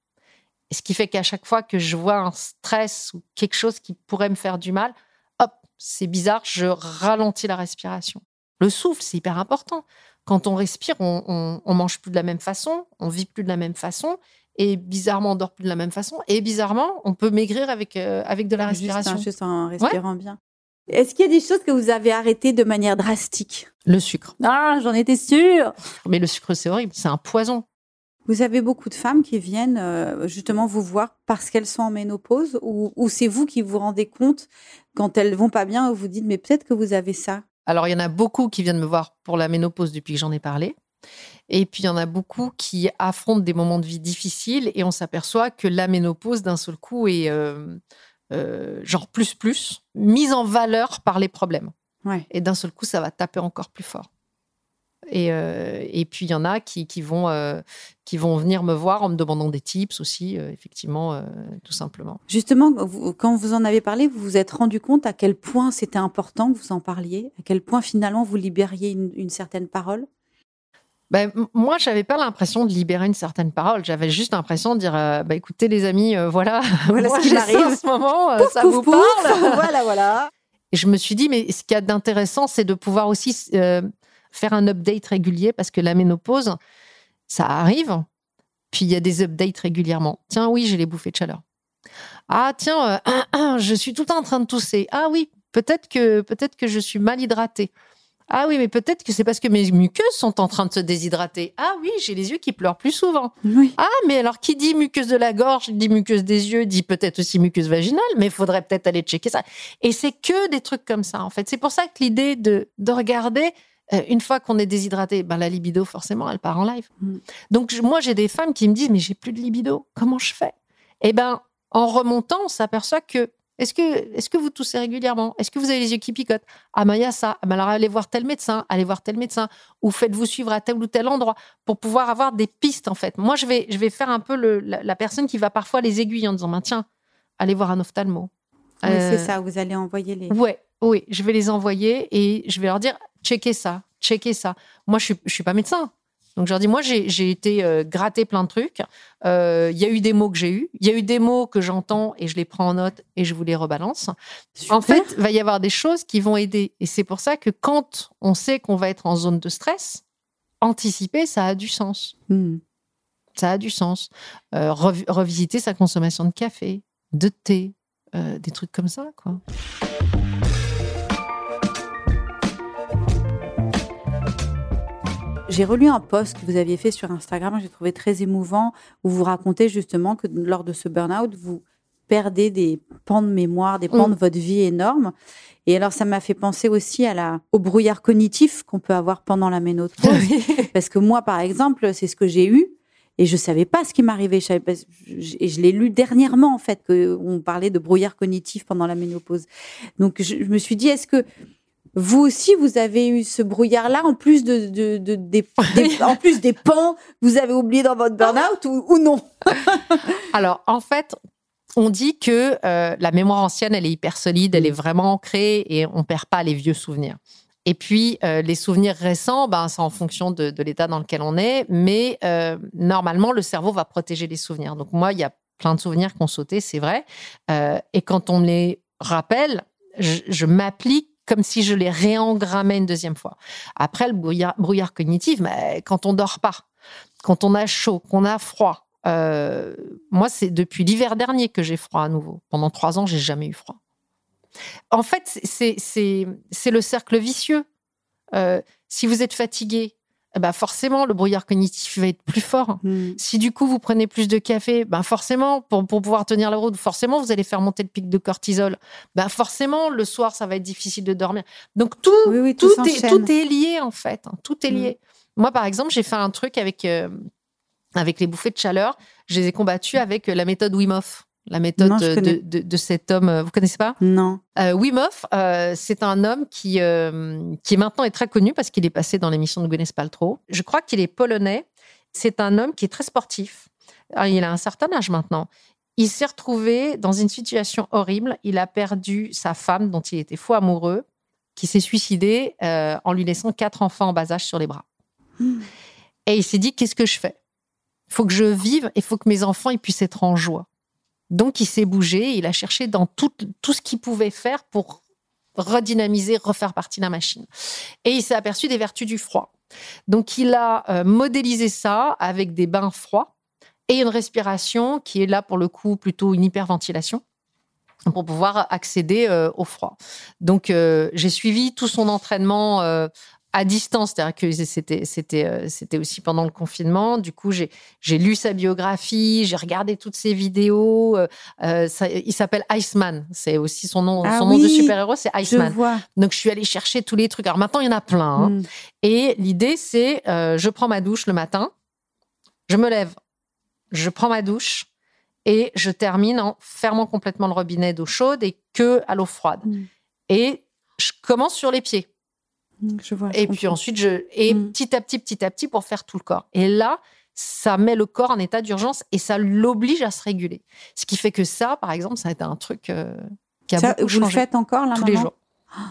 Et ce qui fait qu'à chaque fois que je vois un stress ou quelque chose qui pourrait me faire du mal, hop, c'est bizarre, je ralentis la respiration. Le souffle, c'est hyper important. Quand on respire, on, on, mange plus de la même façon, on vit plus de la même façon, et bizarrement on dort plus de la même façon. Et bizarrement on peut maigrir avec euh, avec de la respiration.
juste, en respirant bien. Est-ce qu'il y a des choses que vous avez arrêtées de manière drastique?
Le sucre.
Ah j'en étais sûre.
Mais le sucre c'est horrible. C'est un poison.
Vous avez beaucoup de femmes qui viennent euh, justement vous voir parce qu'elles sont en ménopause ou, ou c'est vous qui vous rendez compte quand elles vont pas bien vous dites mais peut-être que vous avez ça.
Alors il y en a beaucoup qui viennent me voir pour la ménopause depuis que j'en ai parlé et puis, il y en a beaucoup qui affrontent des moments de vie difficiles et on s'aperçoit que la ménopause, d'un seul coup, est euh, euh, genre plus, plus, mise en valeur par les problèmes. Et d'un seul coup, ça va taper encore plus fort. Et, euh, et puis, il y en a qui, qui vont, qui vont venir me voir en me demandant des tips aussi, effectivement, tout simplement.
Justement, quand vous en avez parlé, vous vous êtes rendu compte à quel point c'était important que vous en parliez, à quel point finalement vous libériez une certaine parole?
Ben, moi, j'avais pas l'impression de libérer une certaine parole. J'avais juste l'impression de dire, euh, bah, écoutez les amis, euh, voilà,
Voilà
moi,
ce qui m'arrive.
ça en ce moment, euh, ça
Pouf,
vous
pouf,
parle.
voilà, voilà.
Et je me suis dit, mais ce qu'il y a d'intéressant, c'est de pouvoir aussi euh, faire un update régulier parce que la ménopause, ça arrive. Puis il y a des updates régulièrement. Tiens, oui, j'ai les bouffées de chaleur. Ah, tiens, je suis tout le temps en train de tousser. Ah oui, peut-être que, peut-être que je suis mal hydratée. Ah oui, mais peut-être que c'est parce que mes muqueuses sont en train de se déshydrater. Ah oui, j'ai les yeux qui pleurent plus souvent.
Oui.
Ah, mais alors qui dit muqueuse de la gorge, dit muqueuse des yeux, dit peut-être aussi muqueuse vaginale, mais il faudrait peut-être aller checker ça. Et c'est que des trucs comme ça, en fait. C'est pour ça que l'idée de, de regarder, euh, une fois qu'on est déshydraté, ben, la libido, forcément, elle part en live.
Mm.
Donc, je- moi, j'ai des femmes qui me disent, mais j'ai plus de libido, comment je fais? Eh ben, en remontant, on s'aperçoit que est-ce que, est que vous toussez régulièrement? Est-ce que vous avez les yeux qui picotent? Ah, ben, il y a ça. Ah, ben, alors, allez voir tel médecin, allez voir tel médecin, ou faites-vous suivre à tel ou tel endroit pour pouvoir avoir des pistes, en fait. Moi, je vais, je vais faire un peu le, la, la personne qui va parfois les aiguiller en disant, ben, tiens, allez voir un ophtalmo.
Oui,
Euh,
c'est ça, vous allez envoyer les.
Ouais, oui, je vais les envoyer et je vais leur dire checkez ça, checkez ça. Moi, je suis, je suis pas médecin. Donc, je leur dis moi, j'ai été euh, gratter plein de trucs. Euh, Il y a eu des mots que j'ai eus. Il y a eu des mots que j'entends et je les prends en note et je vous les rebalance. En fait, il va y avoir des choses qui vont aider. Et c'est pour ça que quand on sait qu'on va être en zone de stress, anticiper, ça a du sens.
Hmm.
Ça a du sens. Euh, rev- revisiter sa consommation de café, de thé, euh, des trucs comme ça, quoi.
J'ai relu un post que vous aviez fait sur Instagram, j'ai trouvé très émouvant, où vous racontez justement que lors de ce burn-out, vous perdez des pans de mémoire, des pans
Mm.
de votre vie énormes. Et alors, ça m'a fait penser aussi à la, au brouillard cognitif qu'on peut avoir pendant la ménopause. Parce que moi, par exemple, c'est ce que j'ai eu. Et je savais pas ce qui m'arrivait. Je savais pas- je- Et je l'ai lu dernièrement, en fait, qu'on parlait de brouillard cognitif pendant la ménopause. Donc, je, je me suis dit, est-ce que vous aussi, vous avez eu ce brouillard-là, en plus de, de- de- des, des- en plus des pans, vous avez oublié dans votre burn-out ou, ou non?
Alors, en fait, on dit que euh, la mémoire ancienne, elle est hyper solide, elle est vraiment ancrée et on perd pas les vieux souvenirs. Et puis, euh, les souvenirs récents, ben, c'est en fonction de, de l'état dans lequel on est. Mais euh, normalement, le cerveau va protéger les souvenirs. Donc, moi, il y a plein de souvenirs qui ont sauté, c'est vrai. Et quand on me les rappelle, je, je m'applique comme si je les réengrammais une deuxième fois. Après, le brouillard, cognitif, mais quand on dort pas, quand on a chaud, qu'on a froid, euh, moi, c'est depuis l'hiver dernier que j'ai froid à nouveau. Pendant trois ans, j'ai jamais eu froid. En fait, c'est le cercle vicieux. Euh, si vous êtes fatigué, eh ben forcément, le brouillard cognitif va être plus fort.
Hmm.
Si du coup vous prenez plus de café, ben forcément, pour, pour pouvoir tenir la route, forcément vous allez faire monter le pic de cortisol. Ben forcément, le soir, ça va être difficile de dormir. Donc tout,
Oui, oui, tout,
tout, est, tout est lié en fait. hein. Tout est
Mm.
lié. Moi, par exemple, j'ai fait un truc avec, euh, avec les bouffées de chaleur. Je les ai combattues avec euh, la méthode Wim Hof. La méthode
Non,
de,
connais.
de, de cet homme. euh, Vous connaissez pas?
Non.
euh, Wim Hof, euh, c'est un homme qui, euh, qui maintenant est très connu parce qu'il est passé dans l'émission de Gwyneth Paltrow. Je crois qu'il est polonais. C'est un homme qui est très sportif. Alors, il a un certain âge maintenant. Il s'est retrouvé dans une situation horrible. Il a perdu sa femme dont il était fou amoureux, qui s'est suicidé euh, en lui laissant quatre enfants en bas âge sur les bras.
Hmm.
Et il s'est dit, qu'est-ce que je fais? Il faut que je vive, il faut que mes enfants ils puissent être en joie. Donc, il s'est bougé, il a cherché dans tout, ce qu'il pouvait faire pour redynamiser, refaire partie de la machine. Et il s'est aperçu des vertus du froid. Donc, il a euh, modélisé ça avec des bains froids et une respiration qui est là, pour le coup, plutôt une hyperventilation pour pouvoir accéder euh, au froid. Donc, euh, j'ai suivi tout son entraînement à distance, c'est-à-dire que c'était c'était euh, c'était aussi pendant le confinement. Du coup, j'ai j'ai lu sa biographie, j'ai regardé toutes ses vidéos. euh, euh, ça- il s'appelle Iceman, c'est aussi son nom
Ah
son nom de super-héros, c'est
Je
Iceman.
vois.
Donc, je suis allée chercher tous les trucs. Alors maintenant, il y en a plein. hein.
Hmm.
Et l'idée, c'est euh, je prends ma douche le matin, je me lève, je prends ma douche et je termine en fermant complètement le robinet d'eau chaude et que à l'eau froide.
Mm.
Et je commence sur les pieds.
Je vois. je
Et puis ensuite, je. Et
Mm.
petit à petit, petit à petit pour faire tout le corps. Et là, ça met le corps en état d'urgence et ça l'oblige à se réguler. Ce qui fait que ça, par exemple, ça a été un truc euh, qui a
Ça,
beaucoup
vous le faites encore là
tous les jours.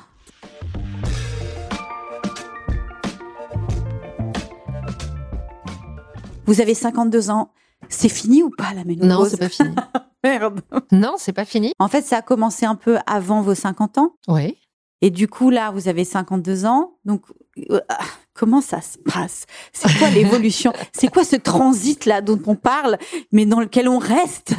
Vous avez 52 ans. C'est fini ou pas la ménopause?
Non, c'est pas fini.
Merde.
non, c'est pas fini.
En fait, ça a commencé un peu avant vos 50 ans?
Oui.
Et du coup, là, vous avez 52 ans. Donc, euh, ah, comment ça se passe? C'est quoi l'évolution? C'est quoi ce transit-là dont on parle, mais dans lequel on reste?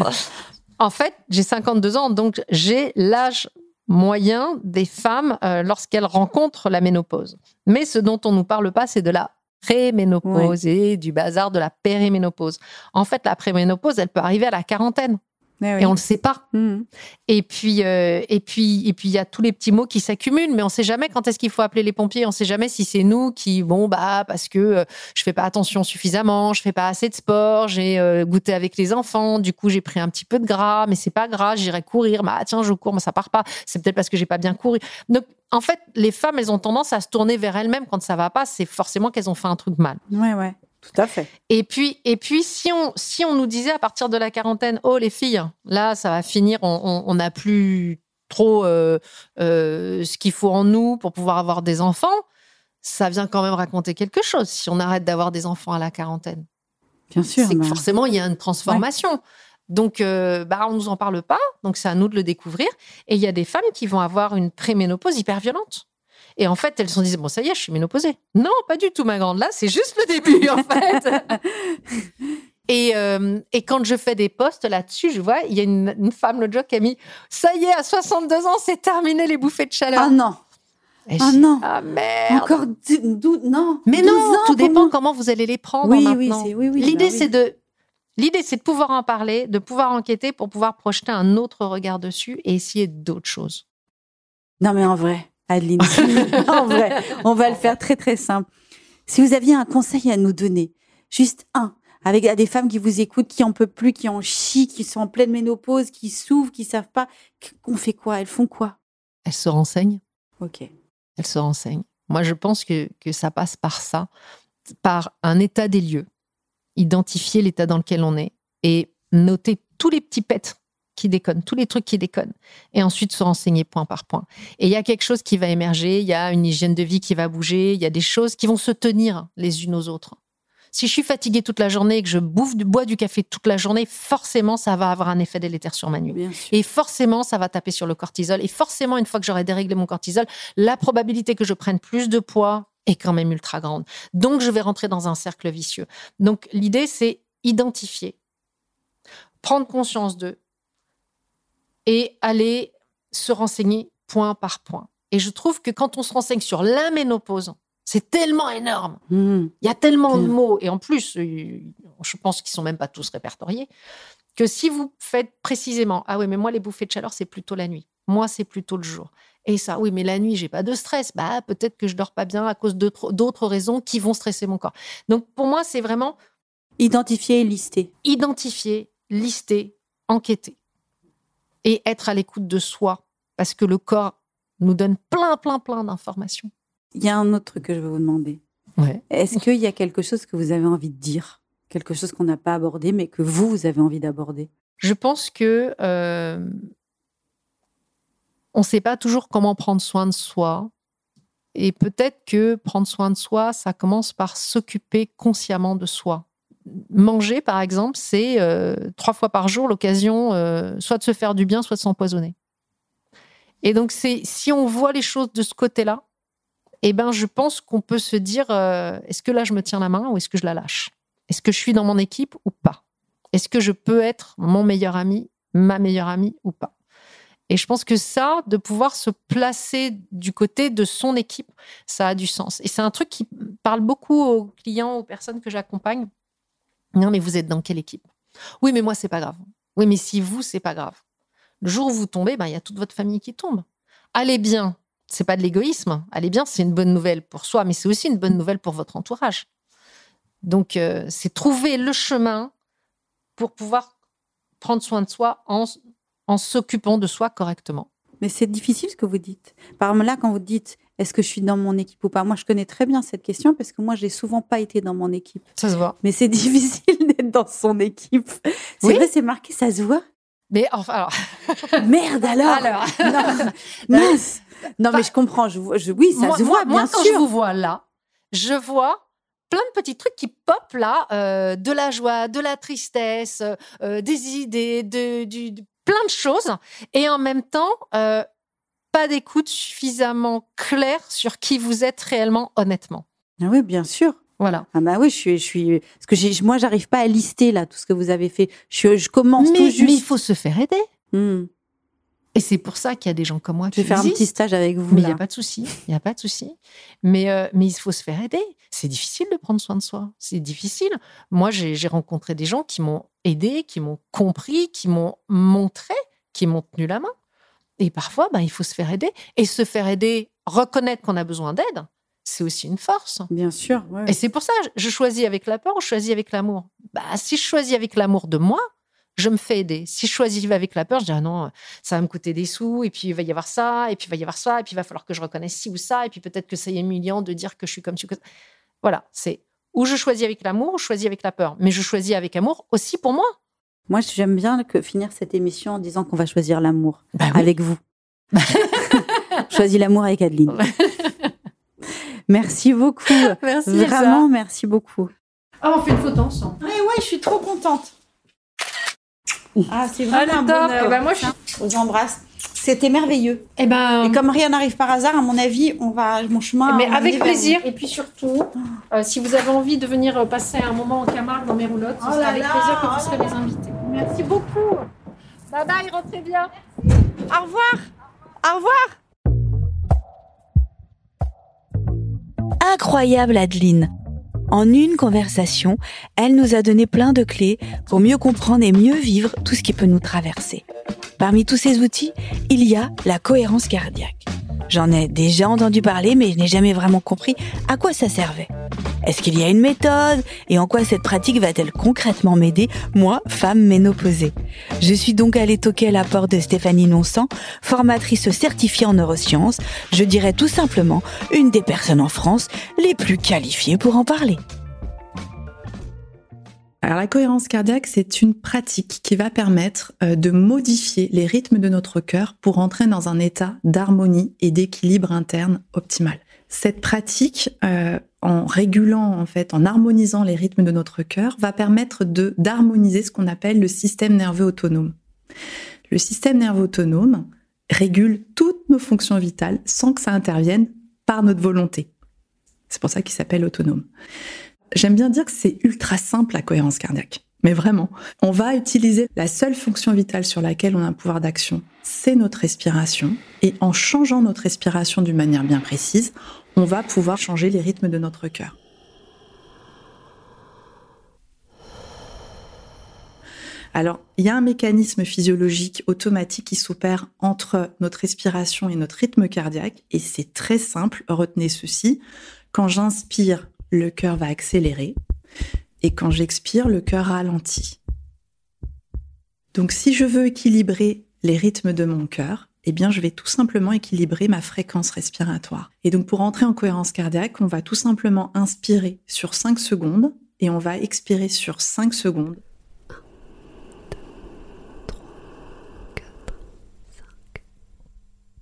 En fait, j'ai 52 ans, donc j'ai l'âge moyen des femmes euh, lorsqu'elles rencontrent la ménopause. Mais ce dont on ne nous parle pas, c'est de la préménopause et du bazar de la périménopause. En fait, la préménopause, elle peut arriver à la quarantaine. Et on ne le sait pas.
Mhm.
Et puis, euh, et puis, et puis, il y a tous les petits mots qui s'accumulent, mais on ne sait jamais quand est-ce qu'il faut appeler les pompiers. On ne sait jamais si c'est nous qui, bon, bah, parce que euh, je fais pas attention suffisamment, je fais pas assez de sport, j'ai euh, goûté avec les enfants, du coup, j'ai pris un petit peu de gras, mais c'est pas grave, j'irai courir. Bah, tiens, je cours, mais ça part pas. C'est peut-être parce que j'ai pas bien couru. Donc, en fait, les femmes, elles ont tendance à se tourner vers elles-mêmes quand ça va pas. C'est forcément qu'elles ont fait un truc mal.
Ouais, ouais. Tout à fait.
Et puis, et puis si, on, si on nous disait à partir de la quarantaine, oh les filles, là, ça va finir, on n'a plus trop euh, euh, ce qu'il faut en nous pour pouvoir avoir des enfants, ça vient quand même raconter quelque chose si on arrête d'avoir des enfants à la quarantaine.
Bien sûr.
C'est que
bah,
forcément, il y a une transformation. Donc, euh, bah, on ne nous en parle pas, donc c'est à nous de le découvrir. Et il y a des femmes qui vont avoir une préménopause hyper violente. Et en fait, elles se sont dit, bon, ça y est, je suis ménopausée. Non, pas du tout, ma grande. Là, c'est juste le début, en fait. Et, euh, et, quand je fais des posts là-dessus, je vois, il y a une, une femme l'autre jour qui a mis Ça y est, à 62 ans, c'est terminé les bouffées de chaleur.
Ah non
Et
Ah non.
Ah merde
Encore dou- dou- non
Mais
12
non,
ans,
tout dépend
comment
comment vous allez les prendre
Oui,
maintenant.
oui, c'est- oui, oui,
L'idée,
bah
c'est de. L'idée, c'est de pouvoir en parler, de pouvoir enquêter pour pouvoir projeter un autre regard dessus et essayer d'autres choses.
Non, mais en vrai, Adeline, en vrai, on va le faire très, très simple. Si vous aviez un conseil à nous donner, juste un, avec à des femmes qui vous écoutent, qui en peuvent plus, qui en chient, qui sont en pleine ménopause, qui souffrent, qui savent pas, qu'on fait quoi? Elles font quoi?
Elle se renseigne.
Ok.
elle se renseigne. Moi, je pense que, que ça passe par ça, par un état des lieux, identifier l'état dans lequel on est et noter tous les petits pets qui déconnent, tous les trucs qui déconnent, et ensuite se renseigner point par point. Et il y a quelque chose qui va émerger, il y a une hygiène de vie qui va bouger, il y a des choses qui vont se tenir les unes aux autres. Si je suis fatiguée toute la journée et que je bouffe du bois du café toute la journée, forcément, ça va avoir un effet délétère sur ma nuit. Et forcément, ça va taper sur le cortisol. Et forcément, une fois que j'aurai déréglé mon cortisol, la probabilité que je prenne plus de poids est quand même ultra grande. Donc, je vais rentrer dans un cercle vicieux. Donc, l'idée, c'est identifier, prendre conscience d'eux et aller se renseigner point par point. Et je trouve que quand on se renseigne sur la ménopause, c'est tellement énorme.
Mhm.
Il y a tellement de
Bien.
mots, et en plus, euh, je pense qu'ils sont même pas tous répertoriés, que si vous faites précisément, ah oui, mais moi, les bouffées de chaleur, c'est plutôt la nuit. Moi, c'est plutôt le jour. Et ça, oui, mais la nuit, j'ai pas de stress. Bah, peut-être que je dors pas bien à cause d'autres raisons qui vont stresser mon corps. Donc, pour moi, c'est vraiment
Identifier et lister.
identifier, lister, enquêter et être à l'écoute de soi, parce que le corps nous donne plein, plein, plein d'informations.
Il y a un autre truc que je veux vous demander.
Ouais.
Est-ce qu'il y a quelque chose que vous avez envie de dire? Quelque chose qu'on n'a pas abordé, mais que vous, vous avez envie d'aborder?
Je pense que euh, on ne sait pas toujours comment prendre soin de soi. Et peut-être que prendre soin de soi, ça commence par s'occuper consciemment de soi. Manger, par exemple, c'est euh, trois fois par jour l'occasion euh, soit de se faire du bien, soit de s'empoisonner. Et donc, c'est si on voit les choses de ce côté-là, eh ben, je pense qu'on peut se dire euh, est-ce que là, je me tiens la main ou est-ce que je la lâche? Est-ce que je suis dans mon équipe ou pas? Est-ce que je peux être mon meilleur ami, ma meilleure amie ou pas? Et je pense que ça, de pouvoir se placer du côté de son équipe, ça a du sens. Et c'est un truc qui parle beaucoup aux clients, aux personnes que j'accompagne. Non, mais vous êtes dans quelle équipe? Oui, mais moi, c'est pas grave. Oui, mais si vous, c'est pas grave. Le jour où vous tombez, ben, il y a toute votre famille qui tombe. Allez bien, c'est pas de l'égoïsme. Allez bien, c'est une bonne nouvelle pour soi, mais c'est aussi une bonne nouvelle pour votre entourage. Donc, euh, c'est trouver le chemin pour pouvoir prendre soin de soi en, en s'occupant de soi correctement.
Mais c'est difficile ce que vous dites. Par exemple, là, quand vous dites est-ce que je suis dans mon équipe ou pas, moi, je connais très bien cette question parce que moi, j'ai souvent pas été dans mon équipe.
Ça se voit.
Mais c'est difficile d'être dans son équipe. C'est
Oui.
vrai, c'est marqué, ça se voit?
Mais enfin, alors,
Merde alors.
Alors.
non, mince. Non, mais je comprends. Je, oui, ça
moi,
se voit,
moi- moi,
bien
quand
sûr.
je vous vois là, je vois plein de petits trucs qui popent là, euh, de la joie, de la tristesse, euh, des idées, de, du, de plein de choses, et en même temps, euh, pas d'écoute suffisamment claire sur qui vous êtes réellement, honnêtement.
Ah oui, bien sûr.
Voilà.
Ah bah oui, je suis, je suis, parce que moi, j'arrive pas à lister là tout ce que vous avez fait. Je, je commence
Mais,
tout
mais il
juste.
faut se faire aider.
Hmm.
Et c'est pour ça qu'il y a des gens comme moi
Je
qui
vais faire un petit stage avec vous
Mais il n'y a pas de souci, il n'y a pas de souci. Mais, euh, mais il faut se faire aider. C'est difficile de prendre soin de soi. C'est difficile. Moi, j'ai j'ai rencontré des gens qui m'ont aidé, qui m'ont compris, qui m'ont montré, qui m'ont tenu la main. Et parfois, ben, il faut se faire aider. Et se faire aider, reconnaître qu'on a besoin d'aide, c'est aussi une force.
Bien sûr. ouais.
Et c'est pour ça, je choisis avec la peur ou je choisis avec l'amour. Bah, si je choisis avec l'amour de moi, je me fais aider. Si je choisis avec la peur, je dis ah non, ça va me coûter des sous, et puis il va y avoir ça, et puis il va y avoir ça, et puis il va falloir que je reconnaisse ci ou ça, et puis peut-être que c'est humiliant de dire que je suis comme ça. Voilà, c'est ou je choisis avec l'amour, ou je choisis avec la peur. Mais je choisis avec amour aussi pour moi.
Moi, j'aime bien que finir cette émission en disant qu'on va choisir l'amour
Bah oui.
avec vous. Choisis l'amour avec Adeline. merci beaucoup.
Merci.
Vraiment, merci beaucoup.
Ah, on fait une photo ensemble.
Ouais, ouais, je suis trop contente. Ah, c'est vraiment un
top.
bonheur.
Eh ben, moi, je suis-
Je vous embrasse. C'était merveilleux.
Eh ben,
Et comme rien n'arrive par hasard, à mon avis, on va mon chemin.
mais
on
avec plaisir. Et puis surtout, euh, si vous avez envie de venir euh, passer un moment en Camargue dans mes roulottes, ce
Oh
sera avec
là,
plaisir que vous serez les invités. Merci beaucoup. Bye bye, rentrez bien.
Au revoir. Au revoir.
Incroyable Adeline. En une conversation, elle nous a donné plein de clés pour mieux comprendre et mieux vivre tout ce qui peut nous traverser. Parmi tous ces outils, il y a la cohérence cardiaque. J'en ai déjà entendu parler, mais je n'ai jamais vraiment compris à quoi ça servait. Est-ce qu'il y a une méthode et en quoi cette pratique va-t-elle concrètement m'aider, moi, femme ménopausée? Je suis donc allée toquer à la porte de Stéphanie Nonsan, formatrice certifiée en neurosciences, je dirais tout simplement une des personnes en France les plus qualifiées pour en parler.
Alors la cohérence cardiaque, c'est une pratique qui va permettre euh, de modifier les rythmes de notre cœur pour entrer dans un état d'harmonie et d'équilibre interne optimal. Cette pratique, euh, en régulant en fait, en harmonisant les rythmes de notre cœur, va permettre d'harmoniser ce qu'on appelle le système nerveux autonome. Le système nerveux autonome régule toutes nos fonctions vitales sans que ça intervienne par notre volonté. C'est pour ça qu'il s'appelle autonome. J'aime bien dire que c'est ultra simple la cohérence cardiaque. Mais vraiment, on va utiliser la seule fonction vitale sur laquelle on a un pouvoir d'action, c'est notre respiration. Et en changeant notre respiration d'une manière bien précise, on va pouvoir changer les rythmes de notre cœur. Alors, il y a un mécanisme physiologique automatique qui s'opère entre notre respiration et notre rythme cardiaque, et c'est très simple, retenez ceci. Quand j'inspire, le cœur va accélérer, et quand j'expire, le cœur ralentit. Donc si je veux équilibrer les rythmes de mon cœur, eh bien je vais tout simplement équilibrer ma fréquence respiratoire. Et donc pour entrer en cohérence cardiaque, on va tout simplement inspirer sur 5 secondes et on va expirer sur 5 secondes.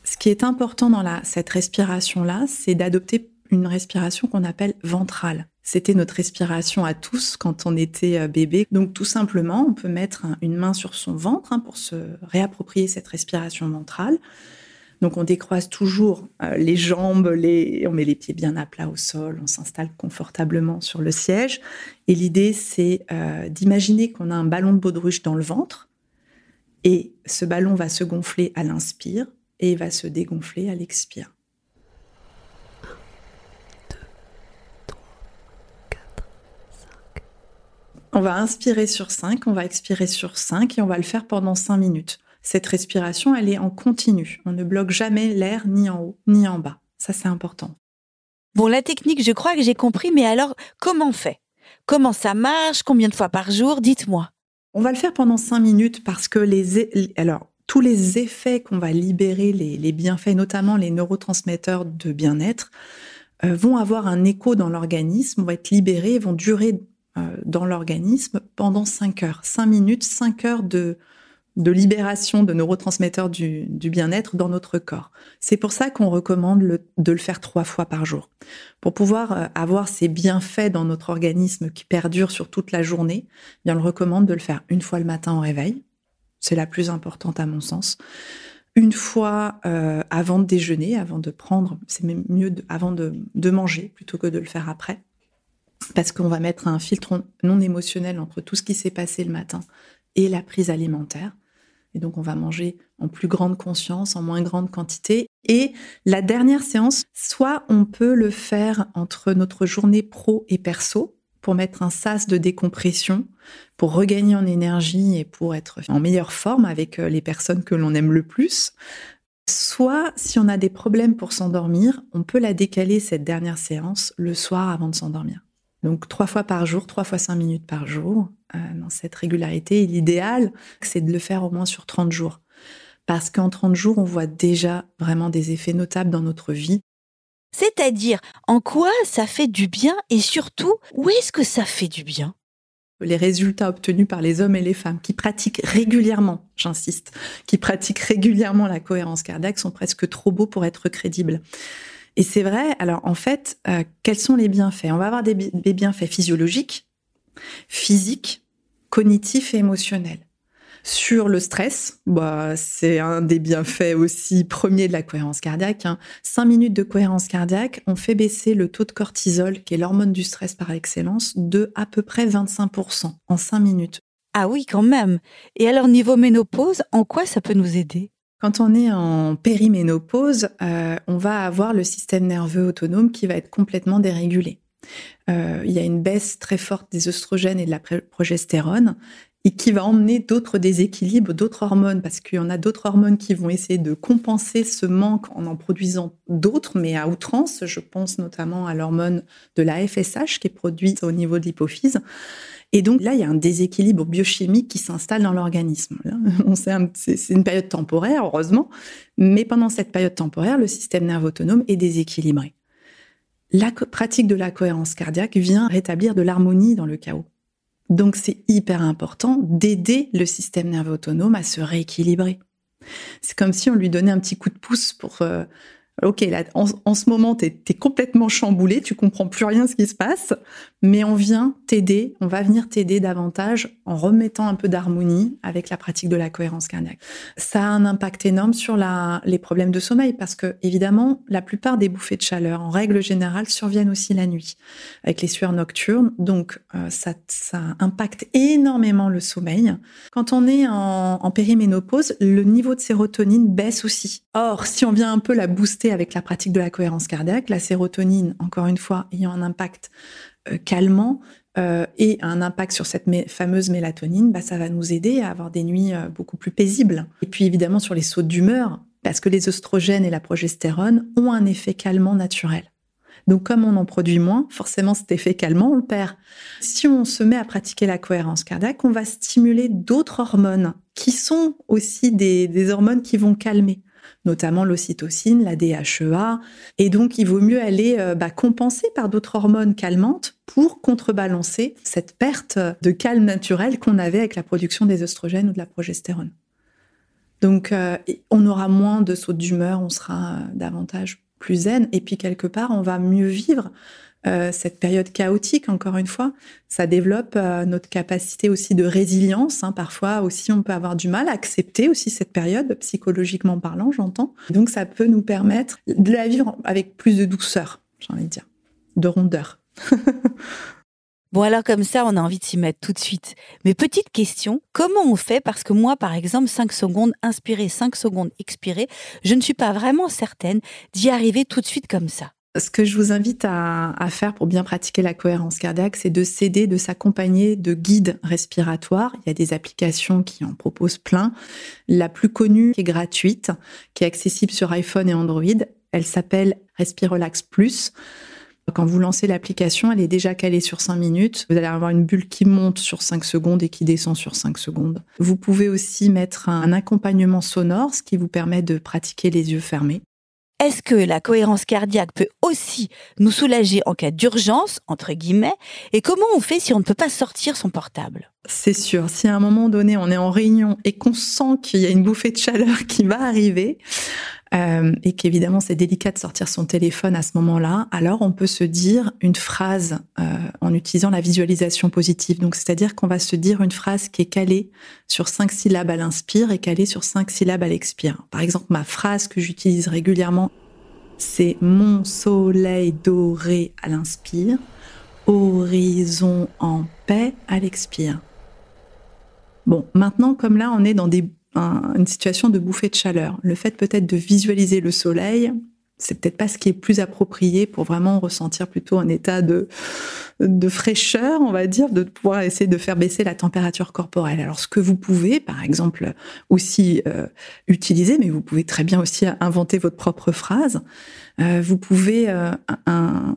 Ce qui est important dans cette respiration-là, c'est d'adopter une respiration qu'on appelle ventrale. C'était notre respiration à tous quand on était euh, bébé. Donc tout simplement, on peut mettre un- une main sur son ventre hein, pour se réapproprier cette respiration ventrale. Donc on décroise toujours euh, les jambes, on met les pieds bien à plat au sol, on s'installe confortablement sur le siège. Et l'idée, c'est euh, d'imaginer qu'on a un ballon de baudruche dans le ventre. Et ce ballon va se gonfler à l'inspire et va se dégonfler à l'expire. On va inspirer sur 5, on va expirer sur 5 et on va le faire pendant 5 minutes. Cette respiration, elle est en continu. On ne bloque jamais l'air ni en haut ni en bas. Ça, c'est important.
Bon, la technique, je crois que j'ai compris, mais alors, comment on fait? Comment ça marche? Combien de fois par jour? Dites-moi.
On va le faire pendant 5 minutes parce que les, alors, tous les effets qu'on va libérer, les, les bienfaits, notamment les neurotransmetteurs de bien-être, euh, vont avoir un écho dans l'organisme, vont être libérés, vont durer dans l'organisme pendant 5 heures. 5 minutes, 5 heures de, de libération de neurotransmetteurs du, bien-être dans notre corps. C'est pour ça qu'on recommande de le faire trois fois par jour. Pour pouvoir euh, avoir ces bienfaits dans notre organisme qui perdurent sur toute la journée, eh bien on le recommande de le faire une fois le matin au réveil. C'est la plus importante à mon sens. Une fois euh, avant de déjeuner, avant de prendre, c'est même mieux avant de manger plutôt que de le faire après parce qu'on va mettre un filtre non émotionnel entre tout ce qui s'est passé le matin et la prise alimentaire. Et donc, on va manger en plus grande conscience, en moins grande quantité. Et la dernière séance, soit on peut le faire entre notre journée pro et perso pour mettre un sas de décompression, pour regagner en énergie et pour être en meilleure forme avec euh, les personnes que l'on aime le plus. Soit, si on a des problèmes pour s'endormir, on peut la décaler, cette dernière séance, le soir avant de s'endormir. Donc trois fois par jour, trois fois cinq minutes par jour, euh, dans cette régularité. l'idéal, c'est de le faire au moins sur 30 jours. Parce qu'en 30 jours, on voit déjà vraiment des effets notables dans notre vie.
C'est-à-dire, en quoi ça fait du bien et surtout, où est-ce que ça fait du bien?
Les résultats obtenus par les hommes et les femmes qui pratiquent régulièrement, j'insiste, qui pratiquent régulièrement la cohérence cardiaque sont presque trop beaux pour être crédibles. Et c'est vrai, alors en fait, euh, quels sont les bienfaits? On va avoir des, bienfaits physiologiques, physiques, cognitifs et émotionnels. Sur le stress, bah, c'est un des bienfaits aussi premiers de la cohérence cardiaque. Hein. Cinq minutes de cohérence cardiaque ont fait baisser le taux de cortisol, qui est l'hormone du stress par excellence, de à peu près 25% en cinq minutes.
Ah oui, quand même. Et alors, niveau ménopause, en quoi ça peut nous aider?
Quand on est en périménopause, euh, on va avoir le système nerveux autonome qui va être complètement dérégulé. Euh, il y a une baisse très forte des oestrogènes et de la progestérone et qui va emmener d'autres déséquilibres, d'autres hormones, parce qu'il y en a d'autres hormones qui vont essayer de compenser ce manque en en produisant d'autres, mais à outrance. Je pense notamment à l'hormone de la FSH qui est produite au niveau de l'hypophyse. Et donc là, il y a un déséquilibre biochimique qui s'installe dans l'organisme. C'est une période temporaire, heureusement, mais pendant cette période temporaire, le système nerveux autonome est déséquilibré. La pratique de la cohérence cardiaque vient rétablir de l'harmonie dans le chaos. Donc c'est hyper important d'aider le système nerveux autonome à se rééquilibrer. C'est comme si on lui donnait un petit coup de pouce pour euh, ok, là, en, ce moment, tu es, complètement chamboulé, tu comprends plus rien ce qui se passe, mais on vient t'aider, on va venir t'aider davantage en remettant un peu d'harmonie avec la pratique de la cohérence cardiaque. Ça a un impact énorme sur les problèmes de sommeil parce que, évidemment, la plupart des bouffées de chaleur, en règle générale, surviennent aussi la nuit avec les sueurs nocturnes. Donc, euh, ça, ça impacte énormément le sommeil. Quand on est en, en périménopause, le niveau de sérotonine baisse aussi. Or, si on vient un peu la booster avec la pratique de la cohérence cardiaque, la sérotonine, encore une fois, ayant un impact euh, calmant euh, et un impact sur cette fameuse mélatonine, bah, ça va nous aider à avoir des nuits euh, beaucoup plus paisibles. Et puis évidemment sur les sautes d'humeur, parce que les oestrogènes et la progestérone ont un effet calmant naturel. Donc comme on en produit moins, forcément cet effet calmant, on le perd. Si on se met à pratiquer la cohérence cardiaque, on va stimuler d'autres hormones qui sont aussi des hormones qui vont calmer notamment l'ocytocine, la DHEA. Et donc, il vaut mieux aller euh, bah, compenser par d'autres hormones calmantes pour contrebalancer cette perte de calme naturel qu'on avait avec la production des oestrogènes ou de la progestérone. Donc, euh, on aura moins de sautes d'humeur, on sera euh, davantage plus zen, et puis quelque part, on va mieux vivre euh, cette période chaotique, encore une fois, ça développe euh, notre capacité aussi de résilience. Hein. Parfois aussi, on peut avoir du mal à accepter aussi cette période, psychologiquement parlant, j'entends. Donc, ça peut nous permettre de la vivre avec plus de douceur, j'ai envie de dire, de rondeur.
Bon alors comme ça, on a envie de s'y mettre tout de suite. Mais petite question, comment on fait? Parce que moi, par exemple, 5 secondes inspirer, 5 secondes expirer, je ne suis pas vraiment certaine d'y arriver tout de suite comme ça.
Ce que je vous invite à, faire pour bien pratiquer la cohérence cardiaque, c'est de s'aider, de s'accompagner de guides respiratoires. Il y a des applications qui en proposent plein. La plus connue, est gratuite, qui est accessible sur iPhone et Android, elle s'appelle Respirelax Plus. Quand vous lancez l'application, elle est déjà calée sur 5 minutes. Vous allez avoir une bulle qui monte sur 5 secondes et qui descend sur 5 secondes. Vous pouvez aussi mettre un accompagnement sonore, ce qui vous permet de pratiquer les yeux fermés.
Est-ce que la cohérence cardiaque peut aussi nous soulager en cas d'urgence, entre guillemets, et comment on fait si on ne peut pas sortir son portable?
C'est sûr. Si à un moment donné, on est en réunion et qu'on sent qu'il y a une bouffée de chaleur qui va arriver, euh, et qu'évidemment c'est délicat de sortir son téléphone à ce moment-là, alors on peut se dire une phrase euh, en utilisant la visualisation positive. Donc c'est-à-dire qu'on va se dire une phrase qui est calée sur cinq syllabes à l'inspire et calée sur cinq syllabes à l'expire. Par exemple, ma phrase que j'utilise régulièrement, c'est mon soleil doré à l'inspire, horizon en paix à l'expire. Bon, maintenant, comme là, on est dans une situation de bouffée de chaleur. Le fait peut-être de visualiser le soleil, c'est peut-être pas ce qui est plus approprié pour vraiment ressentir plutôt un état de, de fraîcheur, on va dire, de pouvoir essayer de faire baisser la température corporelle. Alors, ce que vous pouvez, par exemple, aussi euh, utiliser, mais vous pouvez très bien aussi inventer votre propre phrase. Euh, vous pouvez euh,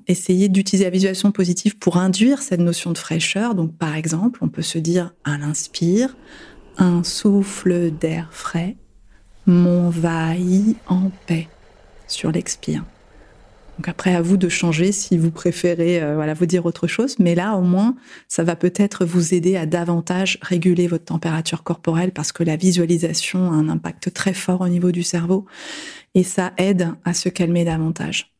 essayer d'utiliser la visualisation positive pour induire cette notion de fraîcheur. Donc, par exemple, on peut se dire à l'inspire, un souffle d'air frais m'envahit en paix sur l'expire. Donc après, à vous de changer si vous préférez euh, vous dire autre chose. Mais là, au moins, ça va peut-être vous aider à davantage réguler votre température corporelle parce que la visualisation a un impact très fort au niveau du cerveau et ça aide à se calmer davantage.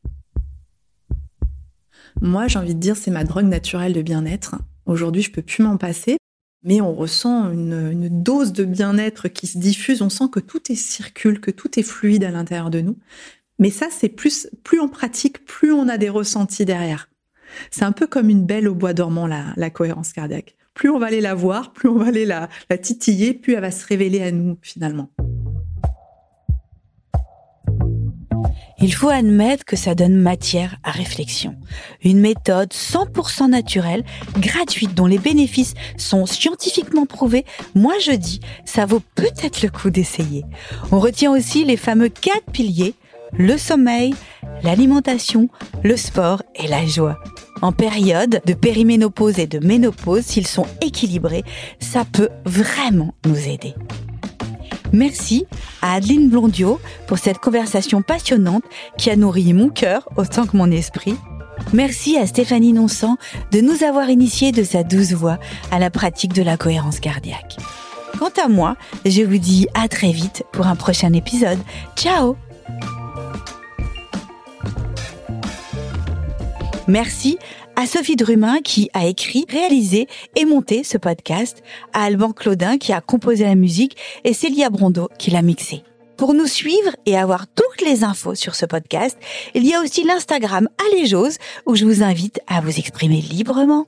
Moi, j'ai envie de dire, c'est ma drogue naturelle de bien-être. Aujourd'hui, je peux plus m'en passer mais on ressent une, dose de bien-être qui se diffuse. On sent que tout est circule, que tout est fluide à l'intérieur de nous. Mais ça, c'est plus, plus on pratique, plus on a des ressentis derrière. C'est un peu comme une belle au bois dormant, la, la cohérence cardiaque. Plus on va aller la voir, plus on va aller la, la titiller, plus elle va se révéler à nous finalement.
il faut admettre que ça donne matière à réflexion. Une méthode 100% naturelle, gratuite, dont les bénéfices sont scientifiquement prouvés, moi je dis, ça vaut peut-être le coup d'essayer. On retient aussi les fameux quatre piliers, le sommeil, l'alimentation, le sport et la joie. En période de périménopause et de ménopause, s'ils sont équilibrés, ça peut vraiment nous aider. Merci à Adeline Blondio pour cette conversation passionnante qui a nourri mon cœur autant que mon esprit. Merci à Stéphanie Nonsan de nous avoir initiés de sa douce voix à la pratique de la cohérence cardiaque. Quant à moi, je vous dis à très vite pour un prochain épisode. Ciao Merci à Sophie Drumin qui a écrit, réalisé et monté ce podcast, à Alban Claudin qui a composé la musique et Célia Brondeau qui l'a mixé. Pour nous suivre et avoir toutes les infos sur ce podcast, il y a aussi l'Instagram Alléjose où je vous invite à vous exprimer librement.